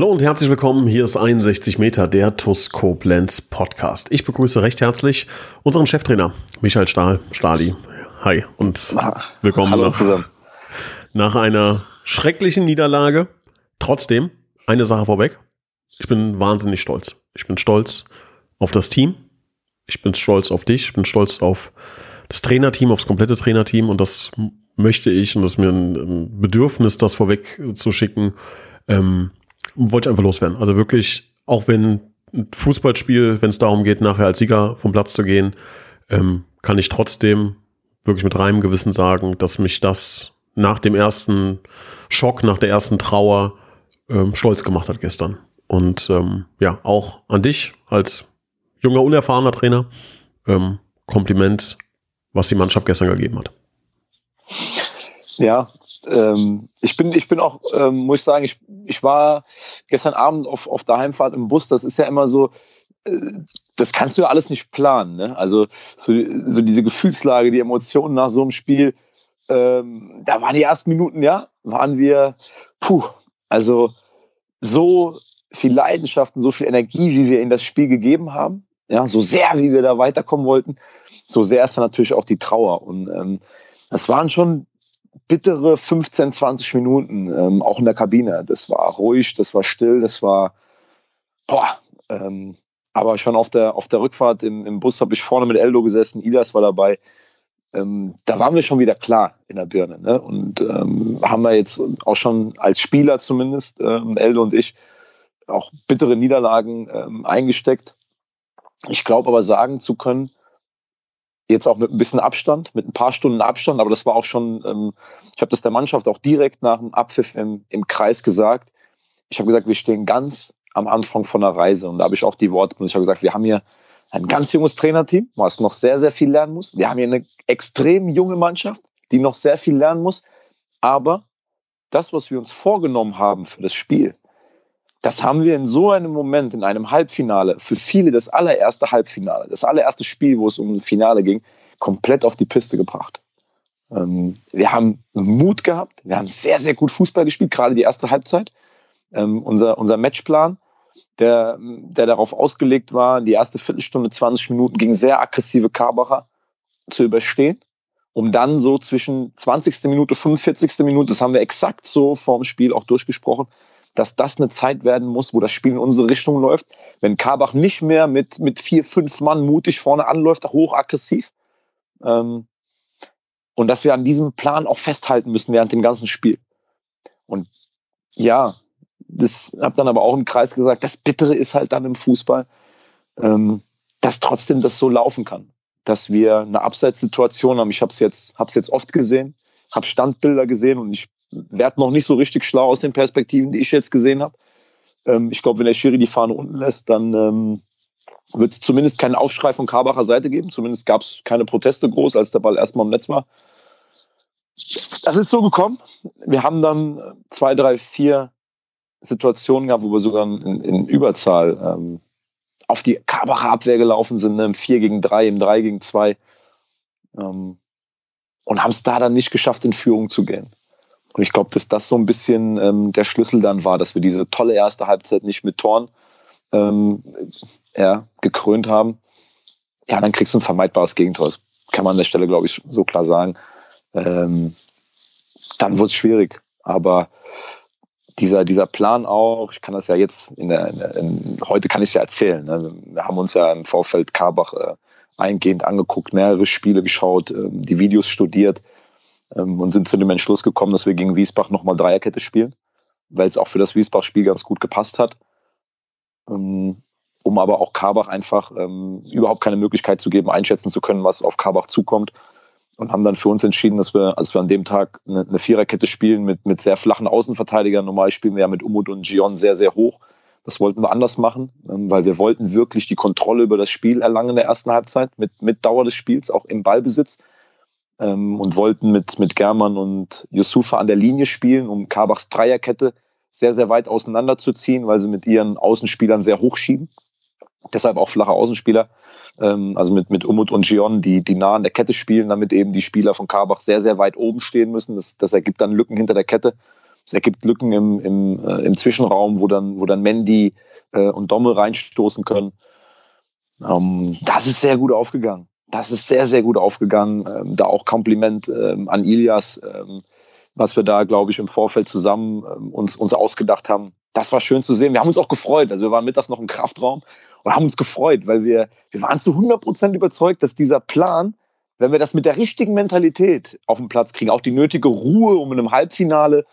Hallo und herzlich willkommen. Hier ist 61 Meter, der TUS Koblenz Podcast. Ich begrüße recht herzlich unseren Cheftrainer, Michael Stahl. Stahli. Hi und willkommen Hallo nach, zusammen. nach einer schrecklichen Niederlage. Trotzdem, eine Sache vorweg. Ich bin wahnsinnig stolz. Ich bin stolz auf das Team. Ich bin stolz auf dich. Ich bin stolz auf das Trainerteam, aufs komplette Trainerteam. Und das möchte ich, und das ist mir ein Bedürfnis, das vorweg zu schicken, ähm, wollte ich einfach loswerden. Also wirklich, auch wenn ein Fußballspiel, wenn es darum geht, nachher als Sieger vom Platz zu gehen, ähm, kann ich trotzdem wirklich mit reinem Gewissen sagen, dass mich das nach dem ersten Schock, nach der ersten Trauer ähm, stolz gemacht hat gestern. Und ähm, ja, auch an dich als junger, unerfahrener Trainer, ähm, Kompliment, was die Mannschaft gestern gegeben hat. Ja, ähm, ich bin, ich bin auch, ähm, muss ich sagen, ich, ich war gestern Abend auf, auf der Heimfahrt im Bus. Das ist ja immer so, äh, das kannst du ja alles nicht planen. Ne? Also so, so diese Gefühlslage, die Emotionen nach so einem Spiel, ähm, da waren die ersten Minuten, ja, waren wir, puh, also so viel Leidenschaft und so viel Energie, wie wir in das Spiel gegeben haben, ja, so sehr, wie wir da weiterkommen wollten, so sehr ist dann natürlich auch die Trauer. Und ähm, das waren schon bittere 15, 20 Minuten, ähm, auch in der Kabine. Das war ruhig, das war still, das war, boah, ähm, aber schon auf der, auf der Rückfahrt im, im Bus habe ich vorne mit Eldo gesessen, Idas war dabei. Ähm, da waren wir schon wieder klar in der Birne. Ne? Und ähm, haben wir jetzt auch schon als Spieler zumindest, ähm, Eldo und ich, auch bittere Niederlagen ähm, eingesteckt. Ich glaube aber sagen zu können, jetzt auch mit ein bisschen Abstand, mit ein paar Stunden Abstand, aber das war auch schon, ähm, ich habe das der Mannschaft auch direkt nach dem Abpfiff im, im Kreis gesagt. Ich habe gesagt, wir stehen ganz am Anfang von der Reise und da habe ich auch die Worte benutzt. Ich habe gesagt, wir haben hier ein ganz junges Trainerteam, was noch sehr, sehr viel lernen muss. Wir haben hier eine extrem junge Mannschaft, die noch sehr viel lernen muss, aber das, was wir uns vorgenommen haben für das Spiel, das haben wir in so einem Moment, in einem Halbfinale, für viele das allererste Halbfinale, das allererste Spiel, wo es um ein Finale ging, komplett auf die Piste gebracht. Ähm, wir haben Mut gehabt, wir haben sehr, sehr gut Fußball gespielt, gerade die erste Halbzeit. Ähm, unser, unser Matchplan, der, der darauf ausgelegt war, die erste Viertelstunde, 20 Minuten gegen sehr aggressive Karbacher zu überstehen, um dann so zwischen 20. Minute, 45. Minute, das haben wir exakt so vorm Spiel auch durchgesprochen, dass das eine Zeit werden muss, wo das Spiel in unsere Richtung läuft. Wenn Karbach nicht mehr mit, mit vier, fünf Mann mutig vorne anläuft, hochaggressiv. Ähm, und dass wir an diesem Plan auch festhalten müssen während dem ganzen Spiel. Und ja, das habe dann aber auch im Kreis gesagt, das Bittere ist halt dann im Fußball, ähm, dass trotzdem das so laufen kann. Dass wir eine Abseitssituation haben. Ich habe es jetzt, hab's jetzt oft gesehen, habe Standbilder gesehen und ich werde noch nicht so richtig schlau aus den Perspektiven, die ich jetzt gesehen habe. Ähm, ich glaube, wenn der Schiri die Fahne unten lässt, dann ähm, wird es zumindest keinen Aufschrei von Karbacher Seite geben. Zumindest gab es keine Proteste groß, als der Ball erstmal im Netz war. Das ist so gekommen. Wir haben dann zwei, drei, vier Situationen gehabt, wo wir sogar in, in Überzahl ähm, auf die Karbacher Abwehr gelaufen sind, ne? im 4 gegen 3, im 3 gegen 2. Ähm, und haben es da dann nicht geschafft, in Führung zu gehen. Und ich glaube, dass das so ein bisschen ähm, der Schlüssel dann war, dass wir diese tolle erste Halbzeit nicht mit Toren ähm, ja, gekrönt haben. Ja, dann kriegst du ein vermeidbares Gegentor. Das kann man an der Stelle, glaube ich, so klar sagen. Ähm, dann wird es schwierig. Aber dieser, dieser Plan auch, ich kann das ja jetzt, in der, in der in, heute kann ich es ja erzählen. Ne? Wir haben uns ja im Vorfeld Karbach äh, eingehend angeguckt, mehrere Spiele geschaut, äh, die Videos studiert ähm, und sind zu dem Entschluss gekommen, dass wir gegen Wiesbach nochmal Dreierkette spielen, weil es auch für das Wiesbach-Spiel ganz gut gepasst hat. Ähm, um aber auch Karbach einfach ähm, überhaupt keine Möglichkeit zu geben, einschätzen zu können, was auf Karbach zukommt. Und haben dann für uns entschieden, dass wir, als wir an dem Tag eine, eine Viererkette spielen mit, mit sehr flachen Außenverteidigern, normal spielen wir ja mit Umut und Gion sehr, sehr hoch, Das wollten wir anders machen, ähm, weil wir wollten wirklich die Kontrolle über das Spiel erlangen in der ersten Halbzeit mit, mit Dauer des Spiels, auch im Ballbesitz. Ähm, und wollten mit, mit German und Yusufa an der Linie spielen, um Kabachs Dreierkette sehr, sehr weit auseinanderzuziehen, weil sie mit ihren Außenspielern sehr hoch schieben. Deshalb auch flache Außenspieler, ähm, also mit, mit Umut und Gion, die, die nah an der Kette spielen, damit eben die Spieler von Karbach sehr, sehr weit oben stehen müssen. Das, das ergibt dann Lücken hinter der Kette. Es ergibt Lücken im, im, äh, im Zwischenraum, wo dann, wo dann Mendy äh, und Dommel reinstoßen können. Ähm, das ist sehr gut aufgegangen. Das ist sehr, sehr gut aufgegangen. Ähm, da auch Kompliment ähm, an Ilias, ähm, was wir da, glaube ich, im Vorfeld zusammen ähm, uns, uns ausgedacht haben. Das war schön zu sehen. Wir haben uns auch gefreut. Also wir waren mittags noch im Kraftraum und haben uns gefreut, weil wir, wir waren zu 100 Prozent überzeugt, dass dieser Plan, wenn wir das mit der richtigen Mentalität auf den Platz kriegen, auch die nötige Ruhe, um in einem Halbfinale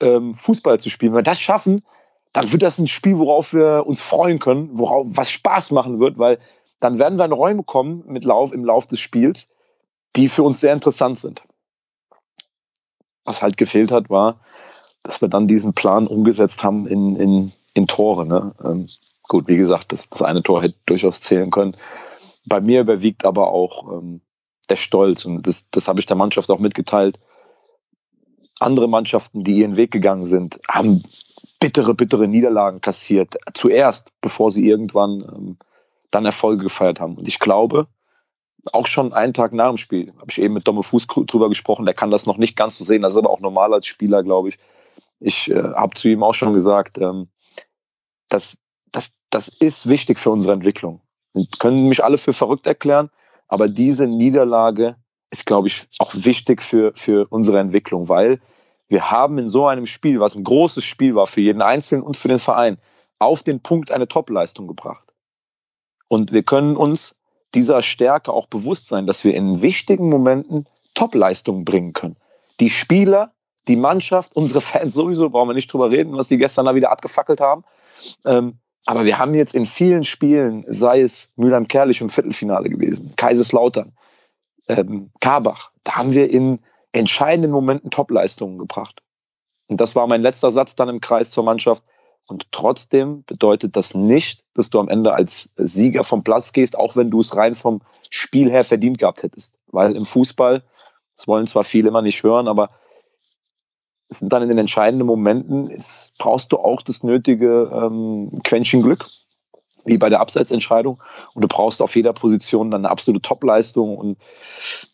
ähm, Fußball zu spielen, wenn wir das schaffen, dann wird das ein Spiel, worauf wir uns freuen können, worauf was Spaß machen wird, weil dann werden wir in Räume kommen mit Lauf im Lauf des Spiels, die für uns sehr interessant sind. Was halt gefehlt hat, war, dass wir dann diesen Plan umgesetzt haben in, in, in Tore. Ne? Ähm, gut, wie gesagt, das, das eine Tor hätte durchaus zählen können. Bei mir überwiegt aber auch ähm, der Stolz und das, das habe ich der Mannschaft auch mitgeteilt. Andere Mannschaften, die ihren Weg gegangen sind, haben bittere, bittere Niederlagen kassiert. Zuerst, bevor sie irgendwann ähm, dann Erfolge gefeiert haben. Und ich glaube, auch schon einen Tag nach dem Spiel, habe ich eben mit Domme Fuß drüber gesprochen, der kann das noch nicht ganz so sehen, das ist aber auch normal als Spieler, glaube ich. Ich äh, habe zu ihm auch schon gesagt, ähm, dass das, das ist wichtig für unsere Entwicklung. Und können mich alle für verrückt erklären, aber diese Niederlage ist, glaube ich, auch wichtig für, für unsere Entwicklung, weil wir haben in so einem Spiel, was ein großes Spiel war für jeden Einzelnen und für den Verein, auf den Punkt eine Topleistung gebracht. Und wir können uns dieser Stärke auch bewusst sein, dass wir in wichtigen Momenten Topleistungen bringen können. Die Spieler, die Mannschaft, unsere Fans sowieso, brauchen wir nicht drüber reden, was die gestern da wieder abgefackelt haben. Ähm, aber wir haben jetzt in vielen Spielen, sei es Mülheim-Kerlich im Viertelfinale gewesen, Kaiserslautern, ähm, Karbach, da haben wir in entscheidenden Momenten Topleistungen gebracht. Und das war mein letzter Satz dann im Kreis zur Mannschaft. Und trotzdem bedeutet das nicht, dass du am Ende als Sieger vom Platz gehst, auch wenn du es rein vom Spiel her verdient gehabt hättest. Weil im Fußball, das wollen zwar viele immer nicht hören, aber es sind dann in den entscheidenden Momenten, ist, brauchst du auch das nötige ähm, Quäntchen Glück, wie bei der Abseitsentscheidung. Und du brauchst auf jeder Position dann eine absolute Topleistung. Und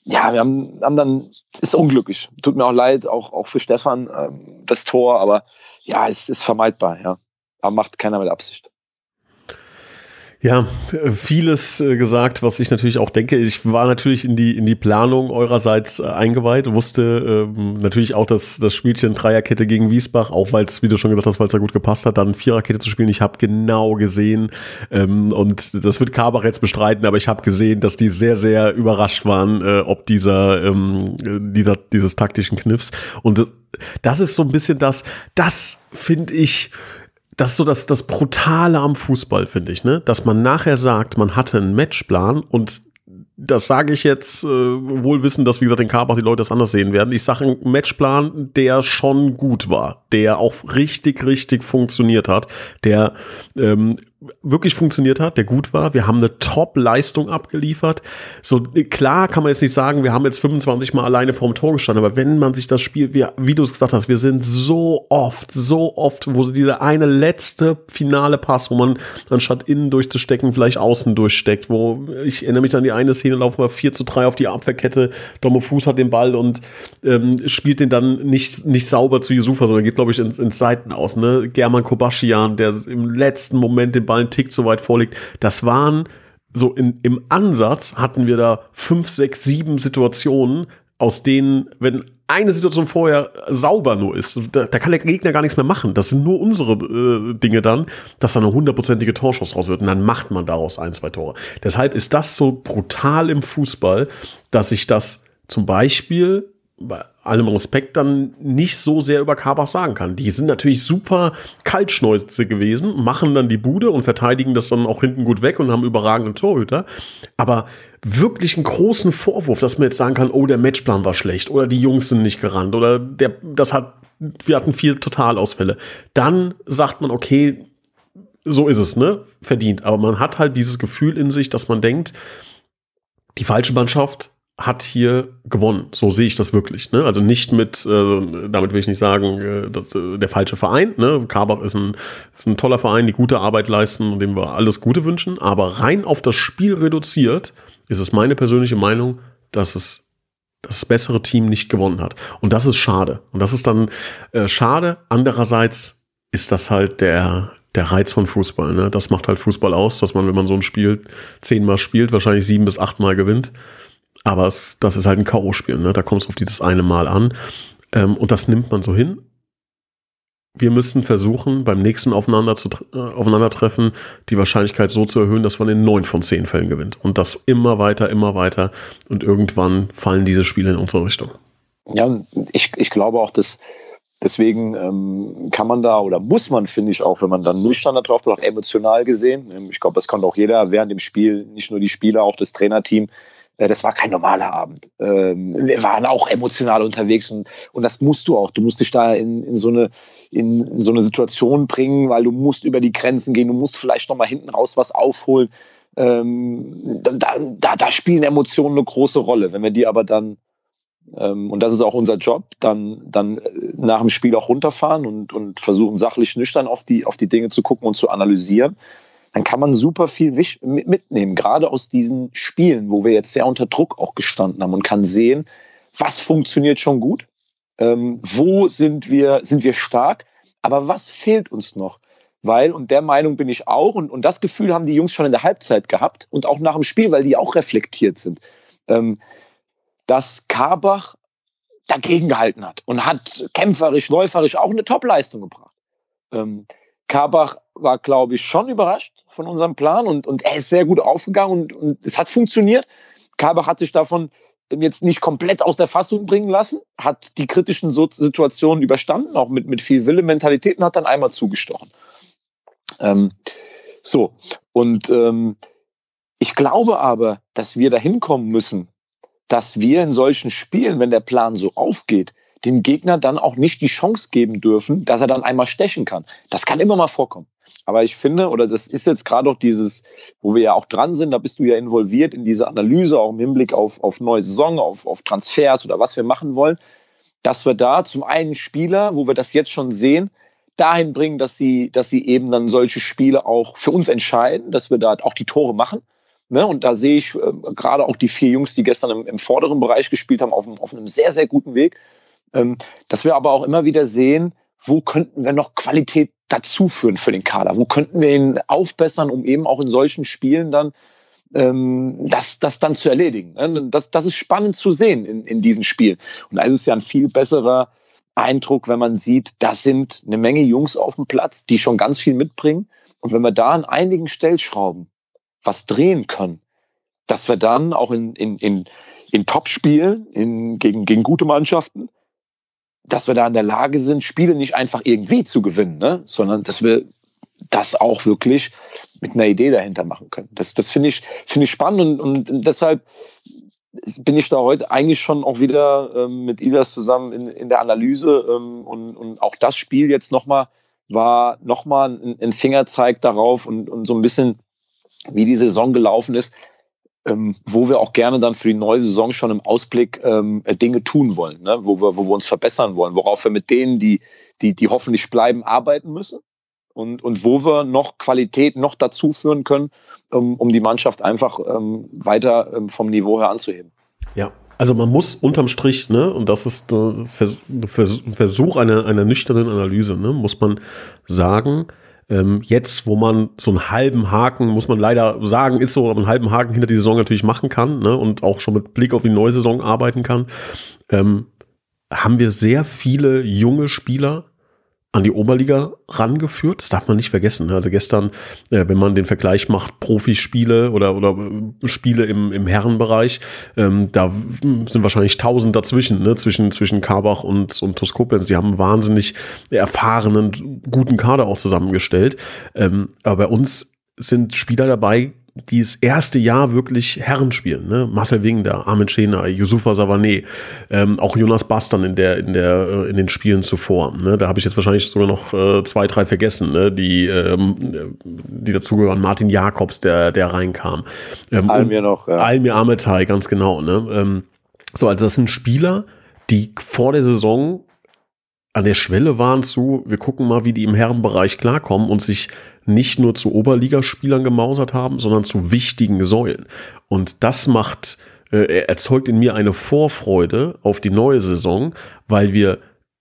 ja, wir haben, haben dann, ist unglücklich. Tut mir auch leid, auch, auch für Stefan ähm, das Tor, aber ja, es ist vermeidbar, ja. Aber macht keiner mit Absicht. Ja, vieles äh, gesagt, was ich natürlich auch denke. Ich war natürlich in die, in die Planung eurerseits äh, eingeweiht, wusste ähm, natürlich auch, dass das Spielchen Dreierkette gegen Wiesbach, auch weil es, wie du schon gesagt hast, weil es da gut gepasst hat, dann Viererkette zu spielen. Ich habe genau gesehen, ähm, und das wird Kabach jetzt bestreiten, aber ich habe gesehen, dass die sehr, sehr überrascht waren, äh, ob dieser, ähm, dieser, dieses taktischen Kniffs. Und das ist so ein bisschen das, das finde ich, das ist so das, das Brutale am Fußball, finde ich, ne? Dass man nachher sagt, man hatte einen Matchplan und das sage ich jetzt äh, wohl wissen, dass, wie gesagt, in Karbach die Leute das anders sehen werden. Ich sage einen Matchplan, der schon gut war, der auch richtig, richtig funktioniert hat, der ähm, wirklich funktioniert hat, der gut war. Wir haben eine Top-Leistung abgeliefert. So klar kann man jetzt nicht sagen, wir haben jetzt 25 Mal alleine vorm Tor gestanden, aber wenn man sich das Spiel, wie, wie du es gesagt hast, wir sind so oft, so oft, wo sie diese eine letzte finale Pass, wo man anstatt innen durchzustecken, vielleicht außen durchsteckt, wo ich erinnere mich an die eine Szene, laufen wir 4 zu 3 auf die Abwehrkette, Domme Fuß hat den Ball und ähm, spielt den dann nicht, nicht sauber zu Yusufa, sondern geht, glaube ich, ins, ins Seiten aus. Ne? German Kobaschian, der im letzten Moment den Ball einen Tick zu weit vorliegt. Das waren so in, im Ansatz hatten wir da fünf, sechs, sieben Situationen, aus denen, wenn eine Situation vorher sauber nur ist, da, da kann der Gegner gar nichts mehr machen. Das sind nur unsere äh, Dinge dann, dass da eine hundertprozentige Torschuss raus wird und dann macht man daraus ein, zwei Tore. Deshalb ist das so brutal im Fußball, dass ich das zum Beispiel bei allem Respekt dann nicht so sehr über Karbach sagen kann. Die sind natürlich super Kaltschnäuze gewesen, machen dann die Bude und verteidigen das dann auch hinten gut weg und haben überragende Torhüter. Aber wirklich einen großen Vorwurf, dass man jetzt sagen kann, oh, der Matchplan war schlecht oder die Jungs sind nicht gerannt oder der, das hat, wir hatten vier Totalausfälle. Dann sagt man, okay, so ist es, ne? Verdient. Aber man hat halt dieses Gefühl in sich, dass man denkt, die falsche Mannschaft hat hier gewonnen. So sehe ich das wirklich. Ne? Also nicht mit, äh, damit will ich nicht sagen, äh, das, äh, der falsche Verein. Ne? Karbach ist ein, ist ein toller Verein, die gute Arbeit leisten und dem wir alles Gute wünschen. Aber rein auf das Spiel reduziert, ist es meine persönliche Meinung, dass es das bessere Team nicht gewonnen hat. Und das ist schade. Und das ist dann äh, schade. Andererseits ist das halt der, der Reiz von Fußball. Ne? Das macht halt Fußball aus, dass man, wenn man so ein Spiel zehnmal spielt, wahrscheinlich sieben bis achtmal gewinnt. Aber es, das ist halt ein K.O.-Spiel. Ne? Da kommt es auf dieses eine Mal an. Ähm, und das nimmt man so hin. Wir müssen versuchen, beim nächsten Aufeinander zu, äh, Aufeinandertreffen die Wahrscheinlichkeit so zu erhöhen, dass man in neun von zehn Fällen gewinnt. Und das immer weiter, immer weiter. Und irgendwann fallen diese Spiele in unsere Richtung. Ja, ich, ich glaube auch, dass deswegen ähm, kann man da oder muss man, finde ich auch, wenn man dann nüchtern da drauf bleibt, emotional gesehen. Ähm, ich glaube, das konnte auch jeder während dem Spiel, nicht nur die Spieler, auch das Trainerteam, das war kein normaler Abend. Ähm, wir waren auch emotional unterwegs und, und das musst du auch. Du musst dich da in, in, so eine, in so eine Situation bringen, weil du musst über die Grenzen gehen, du musst vielleicht noch mal hinten raus was aufholen. Ähm, da, da, da spielen Emotionen eine große Rolle. Wenn wir die aber dann, ähm, und das ist auch unser Job, dann, dann äh, nach dem Spiel auch runterfahren und, und versuchen sachlich nüchtern auf die, auf die Dinge zu gucken und zu analysieren, dann kann man super viel mitnehmen, gerade aus diesen Spielen, wo wir jetzt sehr unter Druck auch gestanden haben und kann sehen, was funktioniert schon gut, ähm, wo sind wir, sind wir stark, aber was fehlt uns noch? Weil, und der Meinung bin ich auch, und, und das Gefühl haben die Jungs schon in der Halbzeit gehabt und auch nach dem Spiel, weil die auch reflektiert sind, ähm, dass Karbach dagegen gehalten hat und hat kämpferisch, läuferisch auch eine Topleistung gebracht. Ähm, Karbach war, glaube ich, schon überrascht von unserem Plan und, und er ist sehr gut aufgegangen und, und es hat funktioniert. Karbach hat sich davon jetzt nicht komplett aus der Fassung bringen lassen, hat die kritischen Situationen überstanden, auch mit, mit viel Wille, Mentalität und hat dann einmal zugestochen. Ähm, so, und ähm, ich glaube aber, dass wir dahin kommen müssen, dass wir in solchen Spielen, wenn der Plan so aufgeht, dem Gegner dann auch nicht die Chance geben dürfen, dass er dann einmal stechen kann. Das kann immer mal vorkommen. Aber ich finde, oder das ist jetzt gerade auch dieses, wo wir ja auch dran sind, da bist du ja involviert in diese Analyse, auch im Hinblick auf, auf neue Saison, auf, auf Transfers oder was wir machen wollen, dass wir da zum einen Spieler, wo wir das jetzt schon sehen, dahin bringen, dass sie, dass sie eben dann solche Spiele auch für uns entscheiden, dass wir da auch die Tore machen. Ne? Und da sehe ich äh, gerade auch die vier Jungs, die gestern im, im vorderen Bereich gespielt haben, auf, auf einem sehr, sehr guten Weg. Ähm, dass wir aber auch immer wieder sehen, wo könnten wir noch Qualität dazuführen für den Kader? Wo könnten wir ihn aufbessern, um eben auch in solchen Spielen dann ähm, das, das dann zu erledigen? Ne? Das, das ist spannend zu sehen in, in diesen Spielen. Und da ist es ja ein viel besserer Eindruck, wenn man sieht, das sind eine Menge Jungs auf dem Platz, die schon ganz viel mitbringen. Und wenn wir da an einigen Stellschrauben was drehen können, dass wir dann auch in, in, in, in Top-Spielen in, gegen, gegen gute Mannschaften dass wir da in der Lage sind, Spiele nicht einfach irgendwie zu gewinnen, ne? sondern dass wir das auch wirklich mit einer Idee dahinter machen können. Das, das finde ich, finde ich spannend und, und deshalb bin ich da heute eigentlich schon auch wieder ähm, mit Ilias zusammen in, in der Analyse ähm, und, und auch das Spiel jetzt nochmal war nochmal ein, ein Fingerzeig darauf und, und so ein bisschen, wie die Saison gelaufen ist, ähm, wo wir auch gerne dann für die neue Saison schon im Ausblick ähm, Dinge tun wollen, ne? wo, wir, wo wir uns verbessern wollen, worauf wir mit denen, die, die, die hoffentlich bleiben, arbeiten müssen und, und wo wir noch Qualität noch dazu führen können, um, um die Mannschaft einfach ähm, weiter ähm, vom Niveau her anzuheben. Ja, also man muss unterm Strich, ne, und das ist äh, Versuch einer, einer nüchternen Analyse, ne, muss man sagen, ähm, jetzt, wo man so einen halben Haken, muss man leider sagen, ist so, aber einen halben Haken hinter die Saison natürlich machen kann ne, und auch schon mit Blick auf die neue Saison arbeiten kann, ähm, haben wir sehr viele junge Spieler, an die Oberliga rangeführt. Das darf man nicht vergessen. Also gestern, äh, wenn man den Vergleich macht, Profispiele oder, oder äh, Spiele im, im Herrenbereich, ähm, da sind wahrscheinlich tausend dazwischen, ne? zwischen, zwischen Karbach und, und Toskopens. Sie haben wahnsinnig erfahrenen, guten Kader auch zusammengestellt. Ähm, aber bei uns sind Spieler dabei, die das erste Jahr wirklich Herren spielen. Ne? Marcel Wingner, Armin Schener, Yusufa Savané, ähm, auch Jonas Bastern in der in der äh, in den Spielen zuvor. Ne? Da habe ich jetzt wahrscheinlich sogar noch äh, zwei, drei vergessen, ne? die ähm, die dazugehören. Martin Jakobs, der der reinkam. Ähm, Almir noch. Ja. Almir Ametai, ganz genau. Ne? Ähm, so, also das sind Spieler, die vor der Saison an der Schwelle waren zu, wir gucken mal, wie die im Herrenbereich klarkommen und sich nicht nur zu Oberligaspielern gemausert haben, sondern zu wichtigen Säulen. Und das macht, äh, erzeugt in mir eine Vorfreude auf die neue Saison, weil wir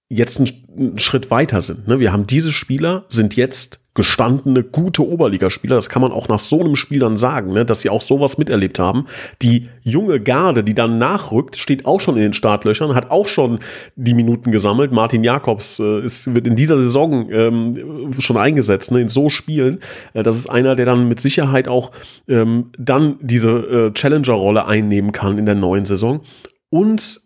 jetzt einen Schritt weiter sind. Ne? Wir haben diese Spieler, sind jetzt gestandene, gute Oberligaspieler. Das kann man auch nach so einem Spiel dann sagen, ne? dass sie auch sowas miterlebt haben. Die junge Garde, die dann nachrückt, steht auch schon in den Startlöchern, hat auch schon die Minuten gesammelt. Martin Jakobs äh, ist, wird in dieser Saison ähm, schon eingesetzt, ne? in so Spielen. Äh, das ist einer, der dann mit Sicherheit auch ähm, dann diese äh, Challenger-Rolle einnehmen kann in der neuen Saison. Und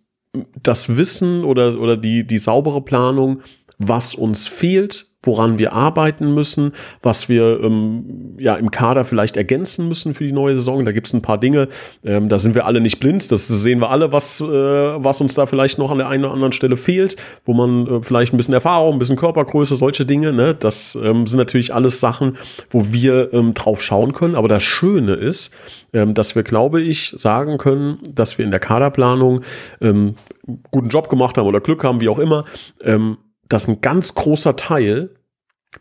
das Wissen oder, oder die, die saubere Planung, was uns fehlt, woran wir arbeiten müssen, was wir ähm, ja im Kader vielleicht ergänzen müssen für die neue Saison. Da gibt es ein paar Dinge, ähm, da sind wir alle nicht blind, das sehen wir alle, was, äh, was uns da vielleicht noch an der einen oder anderen Stelle fehlt, wo man äh, vielleicht ein bisschen Erfahrung, ein bisschen Körpergröße, solche Dinge, ne? das ähm, sind natürlich alles Sachen, wo wir ähm, drauf schauen können. Aber das Schöne ist, ähm, dass wir, glaube ich, sagen können, dass wir in der Kaderplanung ähm, guten Job gemacht haben oder Glück haben, wie auch immer, ähm, dass ein ganz großer Teil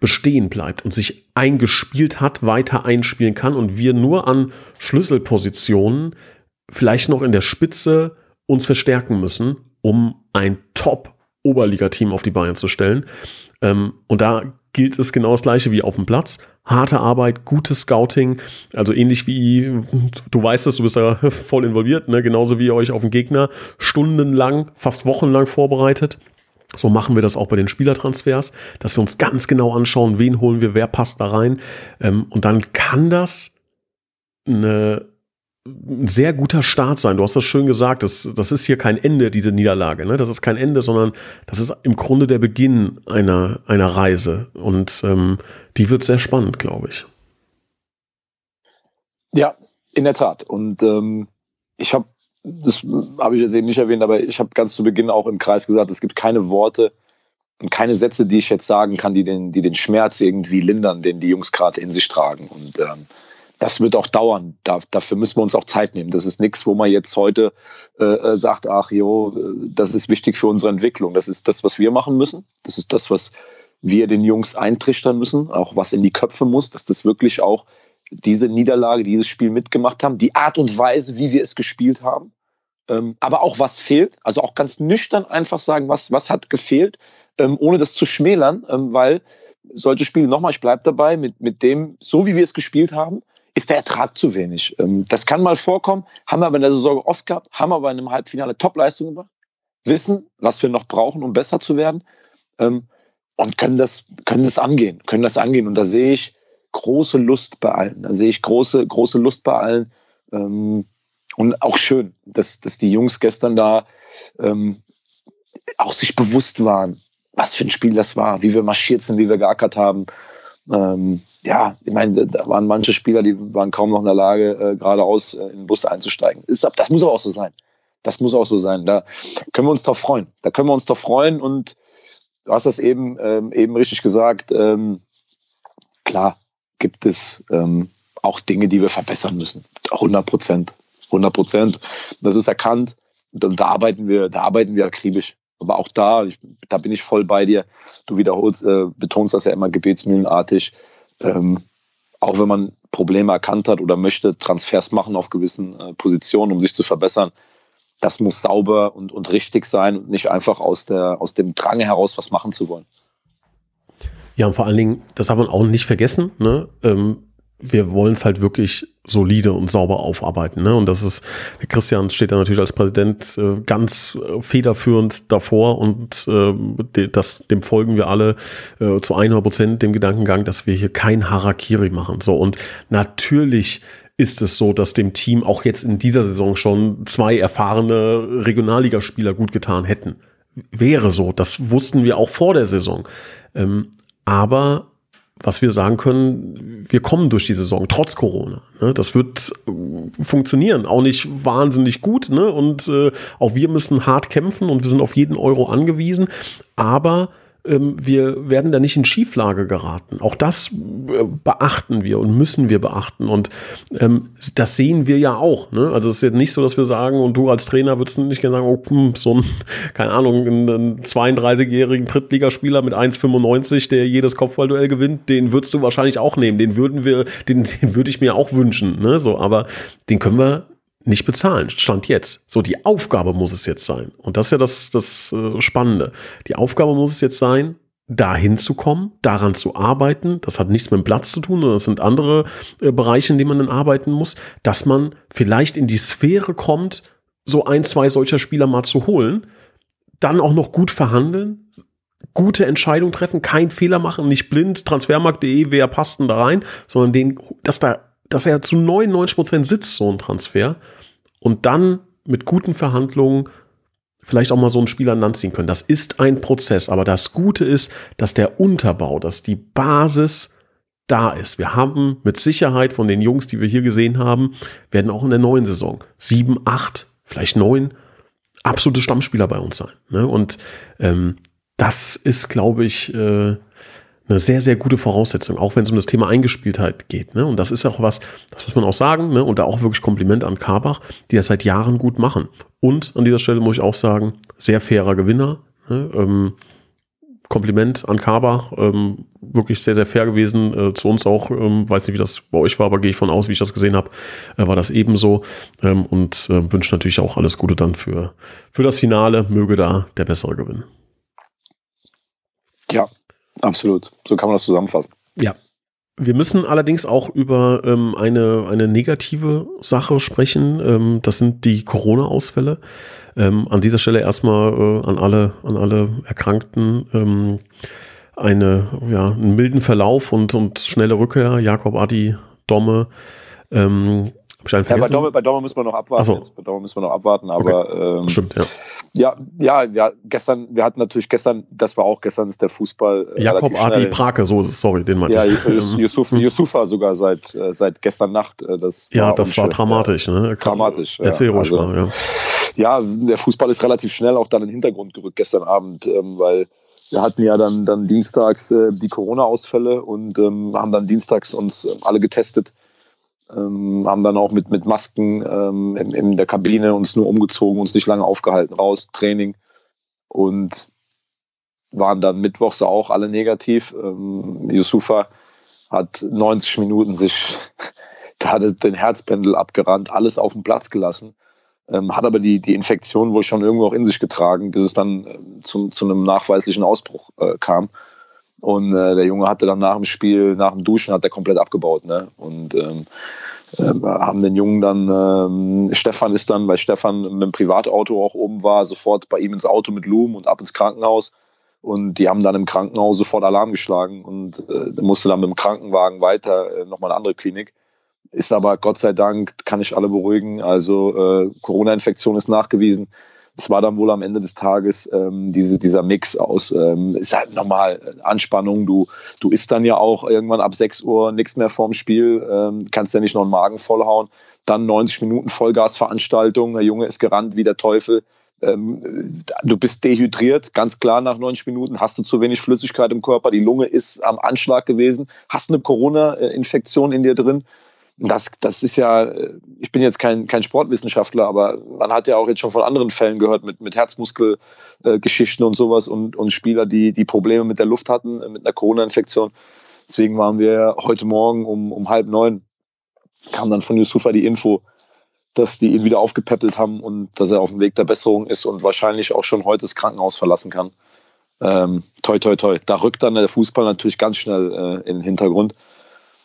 bestehen bleibt und sich eingespielt hat, weiter einspielen kann und wir nur an Schlüsselpositionen vielleicht noch in der Spitze uns verstärken müssen, um ein Top-Oberliga-Team auf die Beine zu stellen. Ähm, und da gilt es genau das gleiche wie auf dem Platz. Harte Arbeit, gutes Scouting, also ähnlich wie, du weißt es, du bist da voll involviert, ne? genauso wie ihr euch auf den Gegner stundenlang, fast wochenlang vorbereitet. So machen wir das auch bei den Spielertransfers, dass wir uns ganz genau anschauen, wen holen wir, wer passt da rein. Ähm, und dann kann das eine, ein sehr guter Start sein. Du hast das schön gesagt, das, das ist hier kein Ende, diese Niederlage. Ne? Das ist kein Ende, sondern das ist im Grunde der Beginn einer, einer Reise. Und ähm, die wird sehr spannend, glaube ich. Ja, in der Tat. Und ähm, ich habe das habe ich jetzt eben nicht erwähnt, aber ich habe ganz zu Beginn auch im Kreis gesagt, es gibt keine Worte und keine Sätze, die ich jetzt sagen kann, die den, die den Schmerz irgendwie lindern, den die Jungs gerade in sich tragen. Und ähm, das wird auch dauern. Da, dafür müssen wir uns auch Zeit nehmen. Das ist nichts, wo man jetzt heute äh, äh sagt, ach jo, das ist wichtig für unsere Entwicklung. Das ist das, was wir machen müssen. Das ist das, was wir den Jungs eintrichtern müssen, auch was in die Köpfe muss, dass das wirklich auch diese Niederlage, dieses Spiel mitgemacht haben, die Art und Weise, wie wir es gespielt haben, ähm, aber auch was fehlt. Also auch ganz nüchtern einfach sagen, was, was hat gefehlt, ähm, ohne das zu schmälern, ähm, weil solche Spiele, nochmal, ich bleibe dabei, mit, mit dem, so wie wir es gespielt haben, ist der Ertrag zu wenig. Ähm, das kann mal vorkommen, haben wir aber in der Saison oft gehabt, haben aber in einem Halbfinale Topleistung gemacht, wissen, was wir noch brauchen, um besser zu werden ähm, und können das, können das angehen, können das angehen. Und da sehe ich, große Lust bei allen. Da sehe ich große, große Lust bei allen. Ähm, und auch schön, dass, dass die Jungs gestern da ähm, auch sich bewusst waren, was für ein Spiel das war, wie wir marschiert sind, wie wir geackert haben. Ähm, ja, ich meine, da waren manche Spieler, die waren kaum noch in der Lage, äh, geradeaus äh, in den Bus einzusteigen. Ist, das muss aber auch so sein. Das muss auch so sein. Da können wir uns drauf freuen. Da können wir uns drauf freuen und du hast das eben, ähm, eben richtig gesagt. Ähm, klar, gibt es ähm, auch Dinge, die wir verbessern müssen. 100 Prozent. 100 Prozent. Das ist erkannt. Und da arbeiten wir, da arbeiten wir akribisch. Aber auch da, ich, da bin ich voll bei dir. Du wiederholst, äh, betonst das ja immer gebetsmühlenartig. Ähm, auch wenn man Probleme erkannt hat oder möchte Transfers machen auf gewissen äh, Positionen, um sich zu verbessern, das muss sauber und, und richtig sein und nicht einfach aus, der, aus dem Drang heraus was machen zu wollen. Ja, und vor allen Dingen, das darf man auch nicht vergessen, ne? Ähm, wir wollen es halt wirklich solide und sauber aufarbeiten. Ne? Und das ist, der Christian steht da natürlich als Präsident äh, ganz äh, federführend davor und äh, de, das, dem folgen wir alle äh, zu 100 Prozent dem Gedankengang, dass wir hier kein Harakiri machen. So und natürlich ist es so, dass dem Team auch jetzt in dieser Saison schon zwei erfahrene Regionalligaspieler gut getan hätten. Wäre so, das wussten wir auch vor der Saison. Ähm, aber was wir sagen können, wir kommen durch die Saison, trotz Corona. Ne? Das wird äh, funktionieren, auch nicht wahnsinnig gut. Ne? Und äh, auch wir müssen hart kämpfen und wir sind auf jeden Euro angewiesen. Aber wir werden da nicht in Schieflage geraten. Auch das äh, beachten wir und müssen wir beachten. Und ähm, das sehen wir ja auch. Ne? Also es ist jetzt nicht so, dass wir sagen, und du als Trainer würdest nicht gerne sagen, oh, hm, so ein, keine Ahnung, einen 32-jährigen Drittligaspieler mit 1,95, der jedes Kopfballduell gewinnt, den würdest du wahrscheinlich auch nehmen. Den würden wir, den, den würde ich mir auch wünschen. Ne? So, aber den können wir nicht bezahlen. Stand jetzt. So, die Aufgabe muss es jetzt sein. Und das ist ja das, das äh, Spannende. Die Aufgabe muss es jetzt sein, dahin zu kommen, daran zu arbeiten. Das hat nichts mit dem Platz zu tun, sondern das sind andere äh, Bereiche, in denen man dann arbeiten muss, dass man vielleicht in die Sphäre kommt, so ein, zwei solcher Spieler mal zu holen, dann auch noch gut verhandeln, gute Entscheidungen treffen, keinen Fehler machen, nicht blind, transfermarkt.de, wer passt denn da rein, sondern den, dass da, dass er zu 99 Prozent sitzt, so ein Transfer und dann mit guten Verhandlungen vielleicht auch mal so einen Spieler an Land ziehen können. Das ist ein Prozess, aber das Gute ist, dass der Unterbau, dass die Basis da ist. Wir haben mit Sicherheit von den Jungs, die wir hier gesehen haben, werden auch in der neuen Saison sieben, acht, vielleicht neun absolute Stammspieler bei uns sein. Ne? Und ähm, das ist, glaube ich, äh, eine sehr, sehr gute Voraussetzung, auch wenn es um das Thema Eingespieltheit geht. Ne? Und das ist auch was, das muss man auch sagen, ne? und da auch wirklich Kompliment an Karbach, die das seit Jahren gut machen. Und an dieser Stelle muss ich auch sagen, sehr fairer Gewinner. Ne? Ähm, Kompliment an Karbach, ähm, wirklich sehr, sehr fair gewesen. Äh, zu uns auch, ähm, weiß nicht, wie das bei euch war, aber gehe ich von aus, wie ich das gesehen habe, äh, war das ebenso. Ähm, und äh, wünsche natürlich auch alles Gute dann für, für das Finale. Möge da der Bessere gewinnen. Ja, Absolut. So kann man das zusammenfassen. Ja. Wir müssen allerdings auch über ähm, eine, eine negative Sache sprechen. Ähm, das sind die Corona-Ausfälle. Ähm, an dieser Stelle erstmal äh, an alle, an alle Erkrankten ähm, eine, ja, einen milden Verlauf und, und schnelle Rückkehr. Jakob Adi, Domme. Ähm, ja, bei Domme, bei Domme müssen wir noch abwarten. So. Jetzt. Bei Domme müssen wir noch abwarten, aber okay. ähm, stimmt, ja. Ja, ja, ja, gestern, wir hatten natürlich gestern, das war auch gestern ist der Fußball. Äh, Jakob Adi Prake, so, sorry, den meinte ja, ich. Ja, Yusuf. Yusufa sogar seit, äh, seit gestern Nacht. Äh, das ja, war das war dramatisch, ne? Dramatisch. Erzähl ruhig also, mal, ja. Ja, der Fußball ist relativ schnell auch dann in den Hintergrund gerückt gestern Abend, ähm, weil wir hatten ja dann, dann dienstags äh, die Corona-Ausfälle und ähm, haben dann dienstags uns alle getestet ähm, haben dann auch mit, mit Masken ähm, in, in der Kabine uns nur umgezogen, uns nicht lange aufgehalten, raus, Training und waren dann mittwochs auch alle negativ. Ähm, Yusufa hat 90 Minuten sich da den Herzpendel abgerannt, alles auf den Platz gelassen, ähm, hat aber die, die Infektion wohl schon irgendwo auch in sich getragen, bis es dann äh, zum, zu einem nachweislichen Ausbruch äh, kam. Und äh, der Junge hatte dann nach dem Spiel, nach dem Duschen, hat er komplett abgebaut. Ne? Und ähm, äh, haben den Jungen dann, ähm, Stefan ist dann, weil Stefan mit dem Privatauto auch oben war, sofort bei ihm ins Auto mit Loom und ab ins Krankenhaus. Und die haben dann im Krankenhaus sofort Alarm geschlagen und äh, musste dann mit dem Krankenwagen weiter, äh, nochmal eine andere Klinik. Ist aber Gott sei Dank, kann ich alle beruhigen. Also äh, Corona-Infektion ist nachgewiesen es war dann wohl am Ende des Tages ähm, diese, dieser Mix aus, ähm, ist halt nochmal äh, Anspannung, du, du isst dann ja auch irgendwann ab 6 Uhr nichts mehr vorm Spiel, ähm, kannst ja nicht noch einen Magen vollhauen, dann 90 Minuten Vollgasveranstaltung, der Junge ist gerannt wie der Teufel, ähm, du bist dehydriert, ganz klar nach 90 Minuten, hast du zu wenig Flüssigkeit im Körper, die Lunge ist am Anschlag gewesen, hast eine Corona-Infektion in dir drin, das, das ist ja, ich bin jetzt kein, kein Sportwissenschaftler, aber man hat ja auch jetzt schon von anderen Fällen gehört mit, mit Herzmuskelgeschichten und sowas und, und Spieler, die, die Probleme mit der Luft hatten, mit einer Corona-Infektion. Deswegen waren wir heute Morgen um, um halb neun, kam dann von Yusufa die Info, dass die ihn wieder aufgepäppelt haben und dass er auf dem Weg der Besserung ist und wahrscheinlich auch schon heute das Krankenhaus verlassen kann. Ähm, toi, toi, toi. Da rückt dann der Fußball natürlich ganz schnell äh, in den Hintergrund.